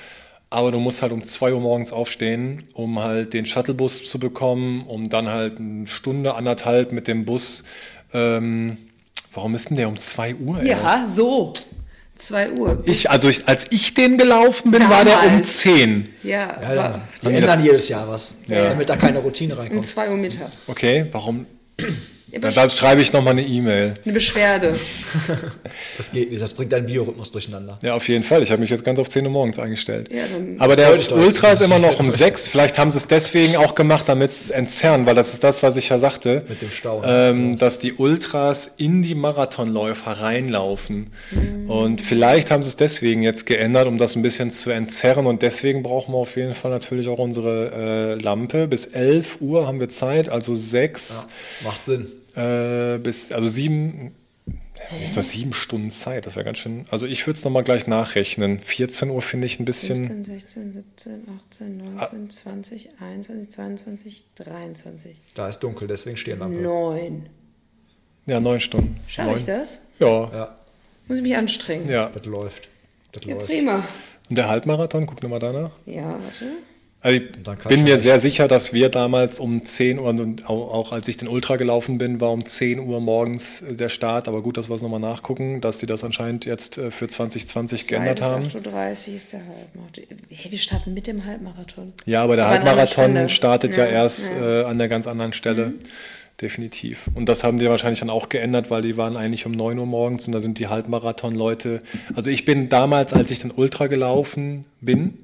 Aber du musst halt um 2 Uhr morgens aufstehen, um halt den Shuttlebus zu bekommen, um dann halt eine Stunde, anderthalb mit dem Bus. Ähm, warum ist denn der um 2 Uhr? erst? Ja, so. 2 Uhr. Ich, also ich, als ich den gelaufen bin, war der um Damals. 10. Ja, Ja, ja. Die ändern jedes Jahr was, Ja. damit da keine Routine um reinkommt. 2 Uhr mittags. Okay, warum? Ja, Dann, dann schreibe ich nochmal eine E-Mail. Eine Beschwerde. Das geht nicht, das bringt deinen Biorhythmus durcheinander. Ja, auf jeden Fall. Ich habe mich jetzt ganz auf 10 Uhr morgens eingestellt. Ja, dann. Aber der Ultra ist immer noch um 6. Vielleicht haben sie es deswegen auch gemacht, damit es entzerren, weil das ist das, was ich ja sagte. Mit dem Stau. Ähm, dass die Ultras in die Marathonläufer reinlaufen. Und vielleicht haben sie es deswegen jetzt geändert, um das ein bisschen zu entzerren. Und deswegen brauchen wir auf jeden Fall natürlich auch unsere äh, Lampe. Bis 11 Uhr haben wir Zeit, also 6 ja, macht Sinn. Äh, bis, also 7. Ist nur sieben Stunden Zeit, das wäre ganz schön. Also ich würde es nochmal gleich nachrechnen. 14 Uhr finde ich ein bisschen. 15, 16, 17, 18, 19, 20, 21, 22, 23. Da ist dunkel, deswegen Stirnlampe. 9. Ja, neun Stunden. Schaffe ich Neun. das? Ja, Ja, Muss ich mich anstrengen? ja. das läuft. Das Ja, läuft. prima. Und der Halbmarathon, guck nochmal danach. Ja, warte. Also ich bin mir sehr sicher, dass wir damals um 10 Uhr, und auch, als ich den Ultra gelaufen bin, war um 10 Uhr morgens äh, der Start. Aber gut, dass wir es nochmal nachgucken, dass die das anscheinend jetzt äh, für 2020 geändert haben. 8.30 Uhr ist der Halbmarathon. Hey, wir starten mit dem Halbmarathon. Ja, aber der Aber Halbmarathon startet ja, Ja, erst ja. Mhm. Äh, an der ganz anderen Stelle. Definitiv. Und das haben die wahrscheinlich dann auch geändert, weil die waren eigentlich um 9 Uhr morgens und da sind die Halbmarathon-Leute. Also ich bin damals, als ich den Ultra gelaufen bin,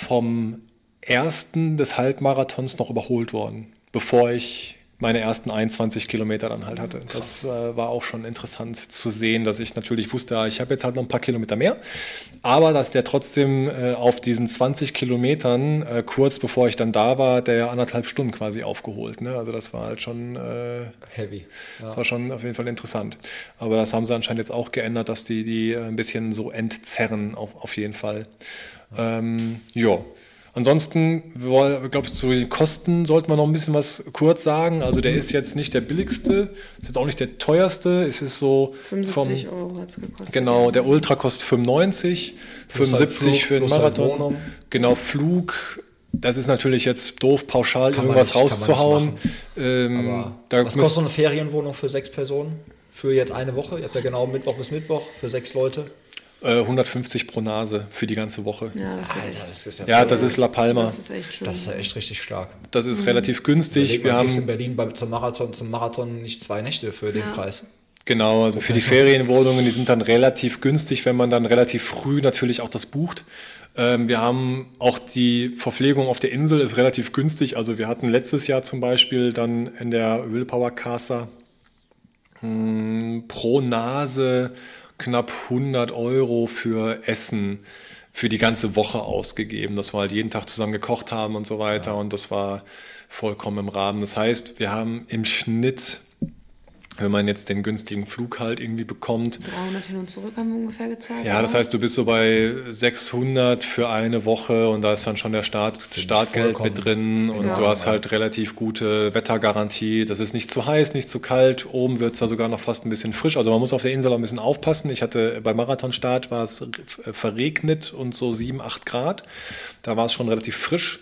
vom ersten des Halbmarathons noch überholt worden, bevor ich meine ersten 21 Kilometer dann halt hatte. Das äh, war auch schon interessant zu sehen, dass ich natürlich wusste, ah, ich habe jetzt halt noch ein paar Kilometer mehr, aber dass der trotzdem äh, auf diesen 20 Kilometern, äh, kurz bevor ich dann da war, der anderthalb Stunden quasi aufgeholt. Ne? Also das war halt schon, äh, Heavy. das war schon auf jeden Fall interessant. Aber das haben sie anscheinend jetzt auch geändert, dass die die äh, ein bisschen so entzerren, auf, auf jeden Fall. Ähm, ja. Ansonsten, glaube ich, zu den Kosten sollten wir noch ein bisschen was kurz sagen. Also der ist jetzt nicht der billigste, ist jetzt auch nicht der teuerste. Es ist so 75 vom, Euro hat es gekostet. Genau, der Ultra kostet 95, Plus halt 75 Flug, für den halt Marathon. Wohnung. genau, Flug. Das ist natürlich jetzt doof, pauschal Kann man irgendwas nicht- man rauszuhauen. ähm, was kostet so eine Ferienwohnung für sechs Personen? Für jetzt eine Woche? Ihr habt ja genau Mittwoch bis Mittwoch für sechs Leute. Äh, 150 pro Nase für die ganze Woche. Ja, das, Alter, das ist ja, Ja, das ist La Palma. das ist echt schön. das ist ja echt richtig stark. Das ist relativ günstig. Überleg Wir kriegst in haben Berlin beim, zum, Marathon, zum Marathon nicht zwei Nächte für den. Preis. genau, also für die Ferienwohnungen, die sind dann relativ günstig, wenn man dann relativ früh natürlich auch das bucht. Ähm, wir haben auch die Verpflegung auf der Insel ist relativ günstig. Also wir hatten letztes Jahr zum Beispiel dann in der Willpower Casa mh, pro Nase knapp 100 Euro für Essen für die ganze Woche ausgegeben, dass wir halt jeden Tag zusammen gekocht haben und so weiter und das war vollkommen im Rahmen. Das heißt, wir haben im Schnitt, wenn man jetzt den günstigen Flug halt irgendwie bekommt, 300 hin und zurück haben wir ungefähr gezahlt. ja, das heißt, du bist so bei 600 für eine Woche und da ist dann schon der Start, Startgeld vollkommen mit drin und Ja. du hast halt relativ gute Wettergarantie. Das ist nicht zu heiß, nicht zu kalt. Oben wird es da sogar noch fast ein bisschen frisch. Also man muss auf der Insel auch ein bisschen aufpassen. Ich hatte beim Marathonstart war es verregnet und so 7, 8 Grad. Da war es schon relativ frisch.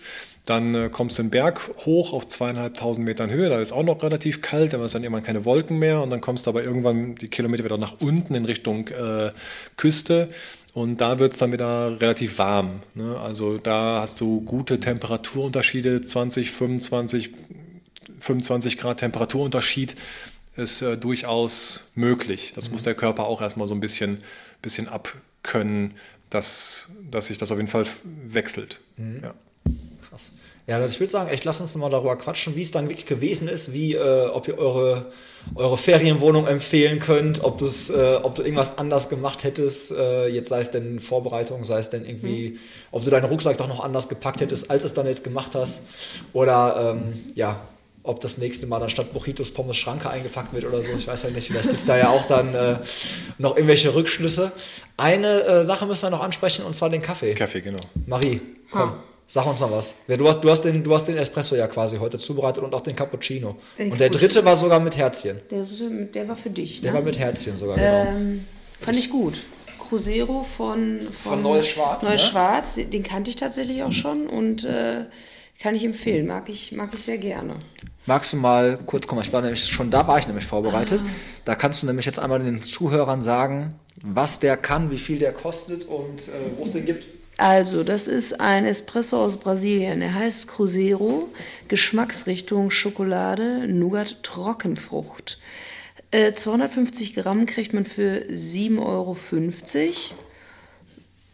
Dann äh, kommst du den Berg hoch auf zweieinhalbtausend Metern Höhe, da ist auch noch relativ kalt, da ist dann irgendwann keine Wolken mehr und dann kommst du aber irgendwann die Kilometer wieder nach unten in Richtung äh, Küste und da wird es dann wieder relativ warm. Ne? Also da hast du gute Temperaturunterschiede, 20, 25, 25 Grad Temperaturunterschied ist äh, durchaus möglich. Das muss der Körper auch erstmal so ein bisschen, bisschen abkönnen, dass, dass sich das auf jeden Fall wechselt. Ja. Krass. Ja, also ich würde sagen, echt, lass uns mal darüber quatschen, wie es dann wirklich gewesen ist, wie, äh, ob ihr eure, eure Ferienwohnung empfehlen könnt, ob, äh, ob du irgendwas anders gemacht hättest, äh, jetzt sei es denn Vorbereitung, sei es denn irgendwie, ob du deinen Rucksack doch noch anders gepackt hättest, als es dann jetzt gemacht hast, oder ähm, ja, ob das nächste Mal dann statt Mojitos Pommes Schranke eingepackt wird oder so, ich weiß ja nicht, vielleicht gibt es da ja auch dann äh, noch irgendwelche Rückschlüsse. Eine äh, Sache müssen wir noch ansprechen, und zwar den Kaffee. Kaffee, genau. Marie, komm, Ha. Sag uns mal was. Ja, du, hast, du, hast den, du hast den Espresso ja quasi heute zubereitet und auch den Cappuccino. Den und der dritte war sogar mit Herzchen. Der, der war für dich, Der ne? war mit Herzchen sogar, genau. Ähm, fand ich gut. Cruzeiro von, Von Neues Schwarz, Neues ne? Schwarz, den, den kannte ich tatsächlich auch schon und äh, kann ich empfehlen. Mag ich, mag ich sehr gerne. Magst du mal kurz kommen? Ich war nämlich schon da, war ich nämlich vorbereitet. Da kannst du nämlich jetzt einmal den Zuhörern sagen, was der kann, wie viel der kostet und äh, wo es den gibt. Also, das ist ein Espresso aus Brasilien. Er heißt Cruzeiro. Geschmacksrichtung Schokolade, Nougat, Trockenfrucht. Äh, 250 Gramm kriegt man für 7,50 Euro.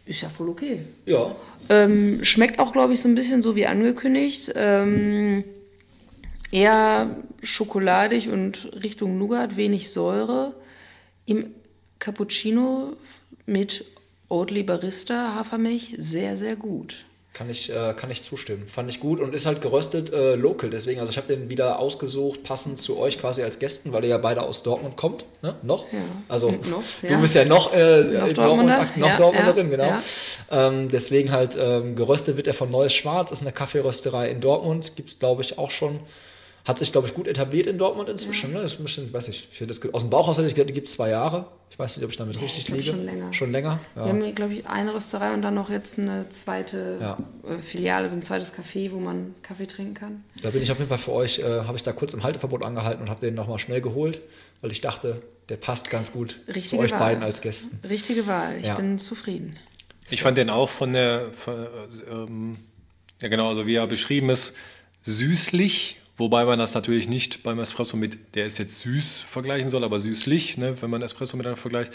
Ist ja voll okay. Ja, Ähm, schmeckt auch, glaube ich, so ein bisschen so wie angekündigt. Ähm, eher schokoladig und Richtung Nougat, wenig Säure. Im Cappuccino mit Oatly Barista Hafermilch sehr, sehr gut. kann ich, äh, kann ich zustimmen. Fand ich gut und ist halt geröstet äh, local. Deswegen, also ich habe den wieder ausgesucht, passend zu euch quasi als Gästen, weil ihr ja beide aus Dortmund kommt. Ne? Noch? Ja. Also noch, du ja. bist ja noch, äh, Noch in Dortmunder, Dortmund, noch ja, Dortmunderin, genau. Ähm, deswegen halt ähm, geröstet wird er von Neues Schwarz, ist eine Kaffeerösterei in Dortmund. Gibt es, glaube ich, auch schon Hat sich, glaube ich, gut etabliert in Dortmund inzwischen. Ne? Das ist ein bisschen, weiß ich, ich das, aus dem Bauchhaus hätte ich gesagt, die gibt es zwei Jahre. Ich weiß nicht, ob ich damit richtig ich liege. schon länger. Schon länger? Wir haben, glaube ich, eine Rösterei und dann noch jetzt eine zweite Ja. äh, Filiale, so ein zweites Café, wo man Kaffee trinken kann. Da bin ich auf jeden Fall für euch, äh, habe ich da kurz im Halteverbot angehalten und habe den nochmal schnell geholt, weil ich dachte, der passt ganz gut zu Richtige euch Wahl. beiden als Gästen. Richtige Wahl. Ich Ja. bin zufrieden. Ich fand den auch von der, von, äh, ähm, ja genau, also wie er beschrieben ist, süßlich, wobei man das natürlich nicht beim Espresso mit, der ist jetzt süß vergleichen soll, aber süßlich, ne, wenn man Espresso miteinander vergleicht.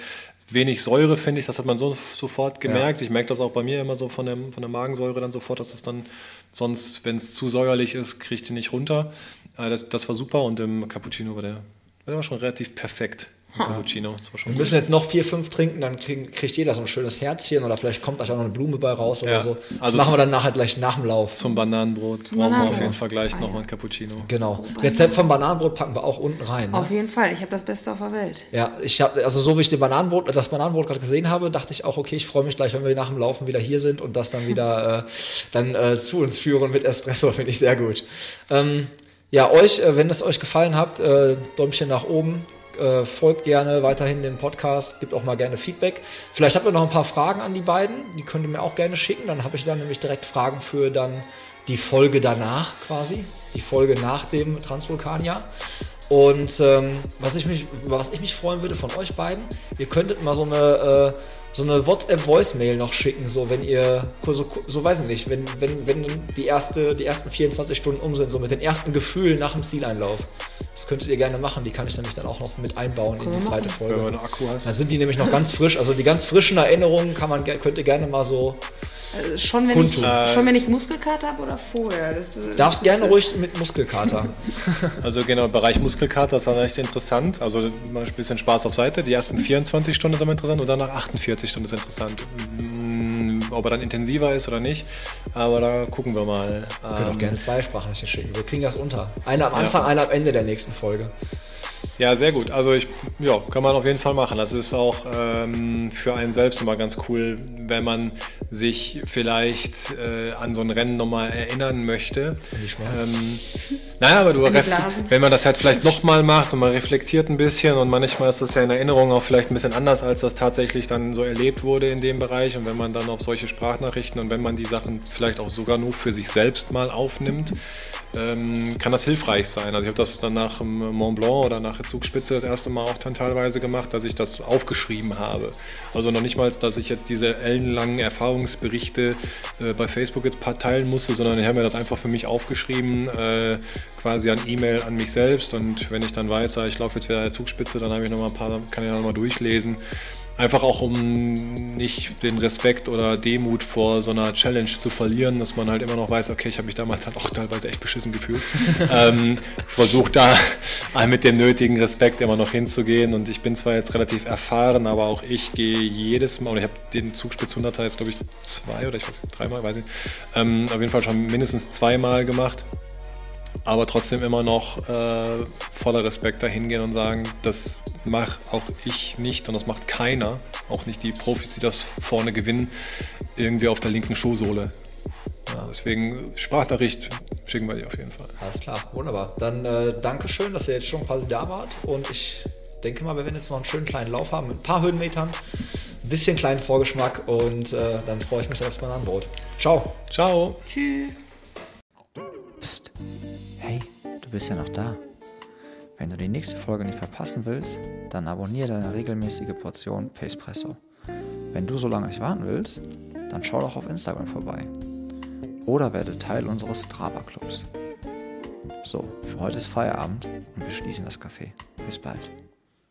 Wenig Säure, finde ich, das hat man so sofort gemerkt. Ich merke das auch bei mir immer so von, dem, von der Magensäure dann sofort, dass es dann sonst, wenn es zu säuerlich ist, kriege ich die nicht runter. Äh, das, das war super und im Cappuccino war der, der war schon relativ perfekt. Cappuccino. Das war schon Wir müssen jetzt noch vier, fünf trinken, dann kriegen, kriegt jeder so ein schönes Herzchen oder vielleicht kommt euch auch noch eine Blume bei raus oder Ja, so. Das also machen wir dann nachher gleich nach dem Lauf. Zum Bananenbrot brauchen wir auf Bananenbrot. jeden Fall gleich Ah, nochmal ein Cappuccino. Genau. Oh, Rezept vom Bananenbrot packen wir auch unten rein. Ne? Auf jeden Fall. Ich habe das Beste auf der Welt. Ja, ich habe, also so wie ich den Bananenbrot, das Bananenbrot gerade gesehen habe, dachte ich auch, okay, ich freue mich gleich, wenn wir nach dem Laufen wieder hier sind und das dann wieder äh, dann äh, zu uns führen mit Espresso, finde ich sehr gut. Ähm, ja, euch, äh, wenn es euch gefallen hat, äh, Däumchen nach oben. Äh, folgt gerne weiterhin dem Podcast, gibt auch mal gerne Feedback. Vielleicht habt ihr noch ein paar Fragen an die beiden, die könnt ihr mir auch gerne schicken. Dann habe ich dann nämlich direkt Fragen für dann die Folge danach quasi, die Folge nach dem Transvulkanier. Und ähm, was, ich mich, was ich mich freuen würde von euch beiden, ihr könntet mal so eine, äh, so eine WhatsApp-Voicemail noch schicken, so wenn ihr, so, so weiß ich nicht, wenn, wenn, wenn die, erste, die ersten 24 Stunden um sind, so mit den ersten Gefühlen nach dem Zieleinlauf. Das könntet ihr gerne machen, die kann ich nämlich dann auch noch mit einbauen in die zweite machen. Wenn man Folge. Akku hast. Dann sind die nämlich noch ganz frisch, also die ganz frischen Erinnerungen kann man, könnt ihr gerne mal so, Also schon, wenn ich, Kundtun. schon wenn ich Muskelkater habe oder vorher? Das, das darfst gerne ruhig mit Muskelkater. Also genau, im Bereich Muskelkater ist dann echt interessant. Also mal ein bisschen Spaß auf Seite. Die ersten 24 Stunden ist aber interessant und danach 48 Stunden ist interessant. Ob er dann intensiver ist oder nicht, aber da gucken wir mal. Könnt auch Ähm, gerne zwei Sprachnachrichten schicken. Wir kriegen das unter. Eine am Ja. Anfang, eine am Ende der nächsten Folge. Ja, sehr gut. Also ich, ja, kann man auf jeden Fall machen. Das ist auch ähm, für einen selbst immer ganz cool, wenn man sich vielleicht äh, an so ein Rennen nochmal erinnern möchte. Ähm, naja, aber du wenn man das halt vielleicht nochmal macht und man reflektiert ein bisschen und manchmal ist das ja in Erinnerung auch vielleicht ein bisschen anders, als das tatsächlich dann so erlebt wurde in dem Bereich. Und wenn man dann auf solche Sprachnachrichten und wenn man die Sachen vielleicht auch sogar nur für sich selbst mal aufnimmt, ähm, kann das hilfreich sein. Also ich habe das dann nach Mont Blanc oder nach der Zugspitze das erste Mal auch dann teilweise gemacht, dass ich das aufgeschrieben habe. Also noch nicht mal, dass ich jetzt diese ellenlangen Erfahrungsberichte äh, bei Facebook jetzt teilen musste, sondern ich habe mir das einfach für mich aufgeschrieben, äh, quasi an E-Mail an mich selbst. Und wenn ich dann weiß, ah, ich laufe jetzt wieder an der Zugspitze, dann habe ich noch mal ein paar, kann ich noch mal durchlesen. Einfach auch, um nicht den Respekt oder Demut vor so einer Challenge zu verlieren, dass man halt immer noch weiß, okay, ich habe mich damals halt auch teilweise echt beschissen gefühlt. ähm, Versuche da mit dem nötigen Respekt immer noch hinzugehen und ich bin zwar jetzt relativ erfahren, aber auch ich gehe jedes Mal, und ich habe den Zugspitz 100er jetzt glaube ich zwei oder ich weiß nicht, dreimal, weiß ich, ähm, auf jeden Fall schon mindestens zweimal gemacht aber trotzdem immer noch äh, voller Respekt dahin gehen und sagen, das mache auch ich nicht und das macht keiner, auch nicht die Profis, die das vorne gewinnen, irgendwie auf der linken Schuhsohle. Ja, deswegen Sprachnachricht schicken wir dir auf jeden Fall. Alles klar, wunderbar. Dann äh, danke schön, dass ihr jetzt schon quasi da wart. Und ich denke mal, wir werden jetzt noch einen schönen kleinen Lauf haben mit ein paar Höhenmetern, ein bisschen kleinen Vorgeschmack und äh, dann freue ich mich aufs Bananenbrot. Ciao. Ciao! Tschüss. Psst. Du bist ja noch da. Wenn du die nächste Folge nicht verpassen willst, dann abonniere deine regelmäßige Portion Pacepresso. Wenn du so lange nicht warten willst, dann schau doch auf Instagram vorbei. Oder werde Teil unseres Strava-Clubs. So, für heute ist Feierabend und wir schließen das Café. Bis bald.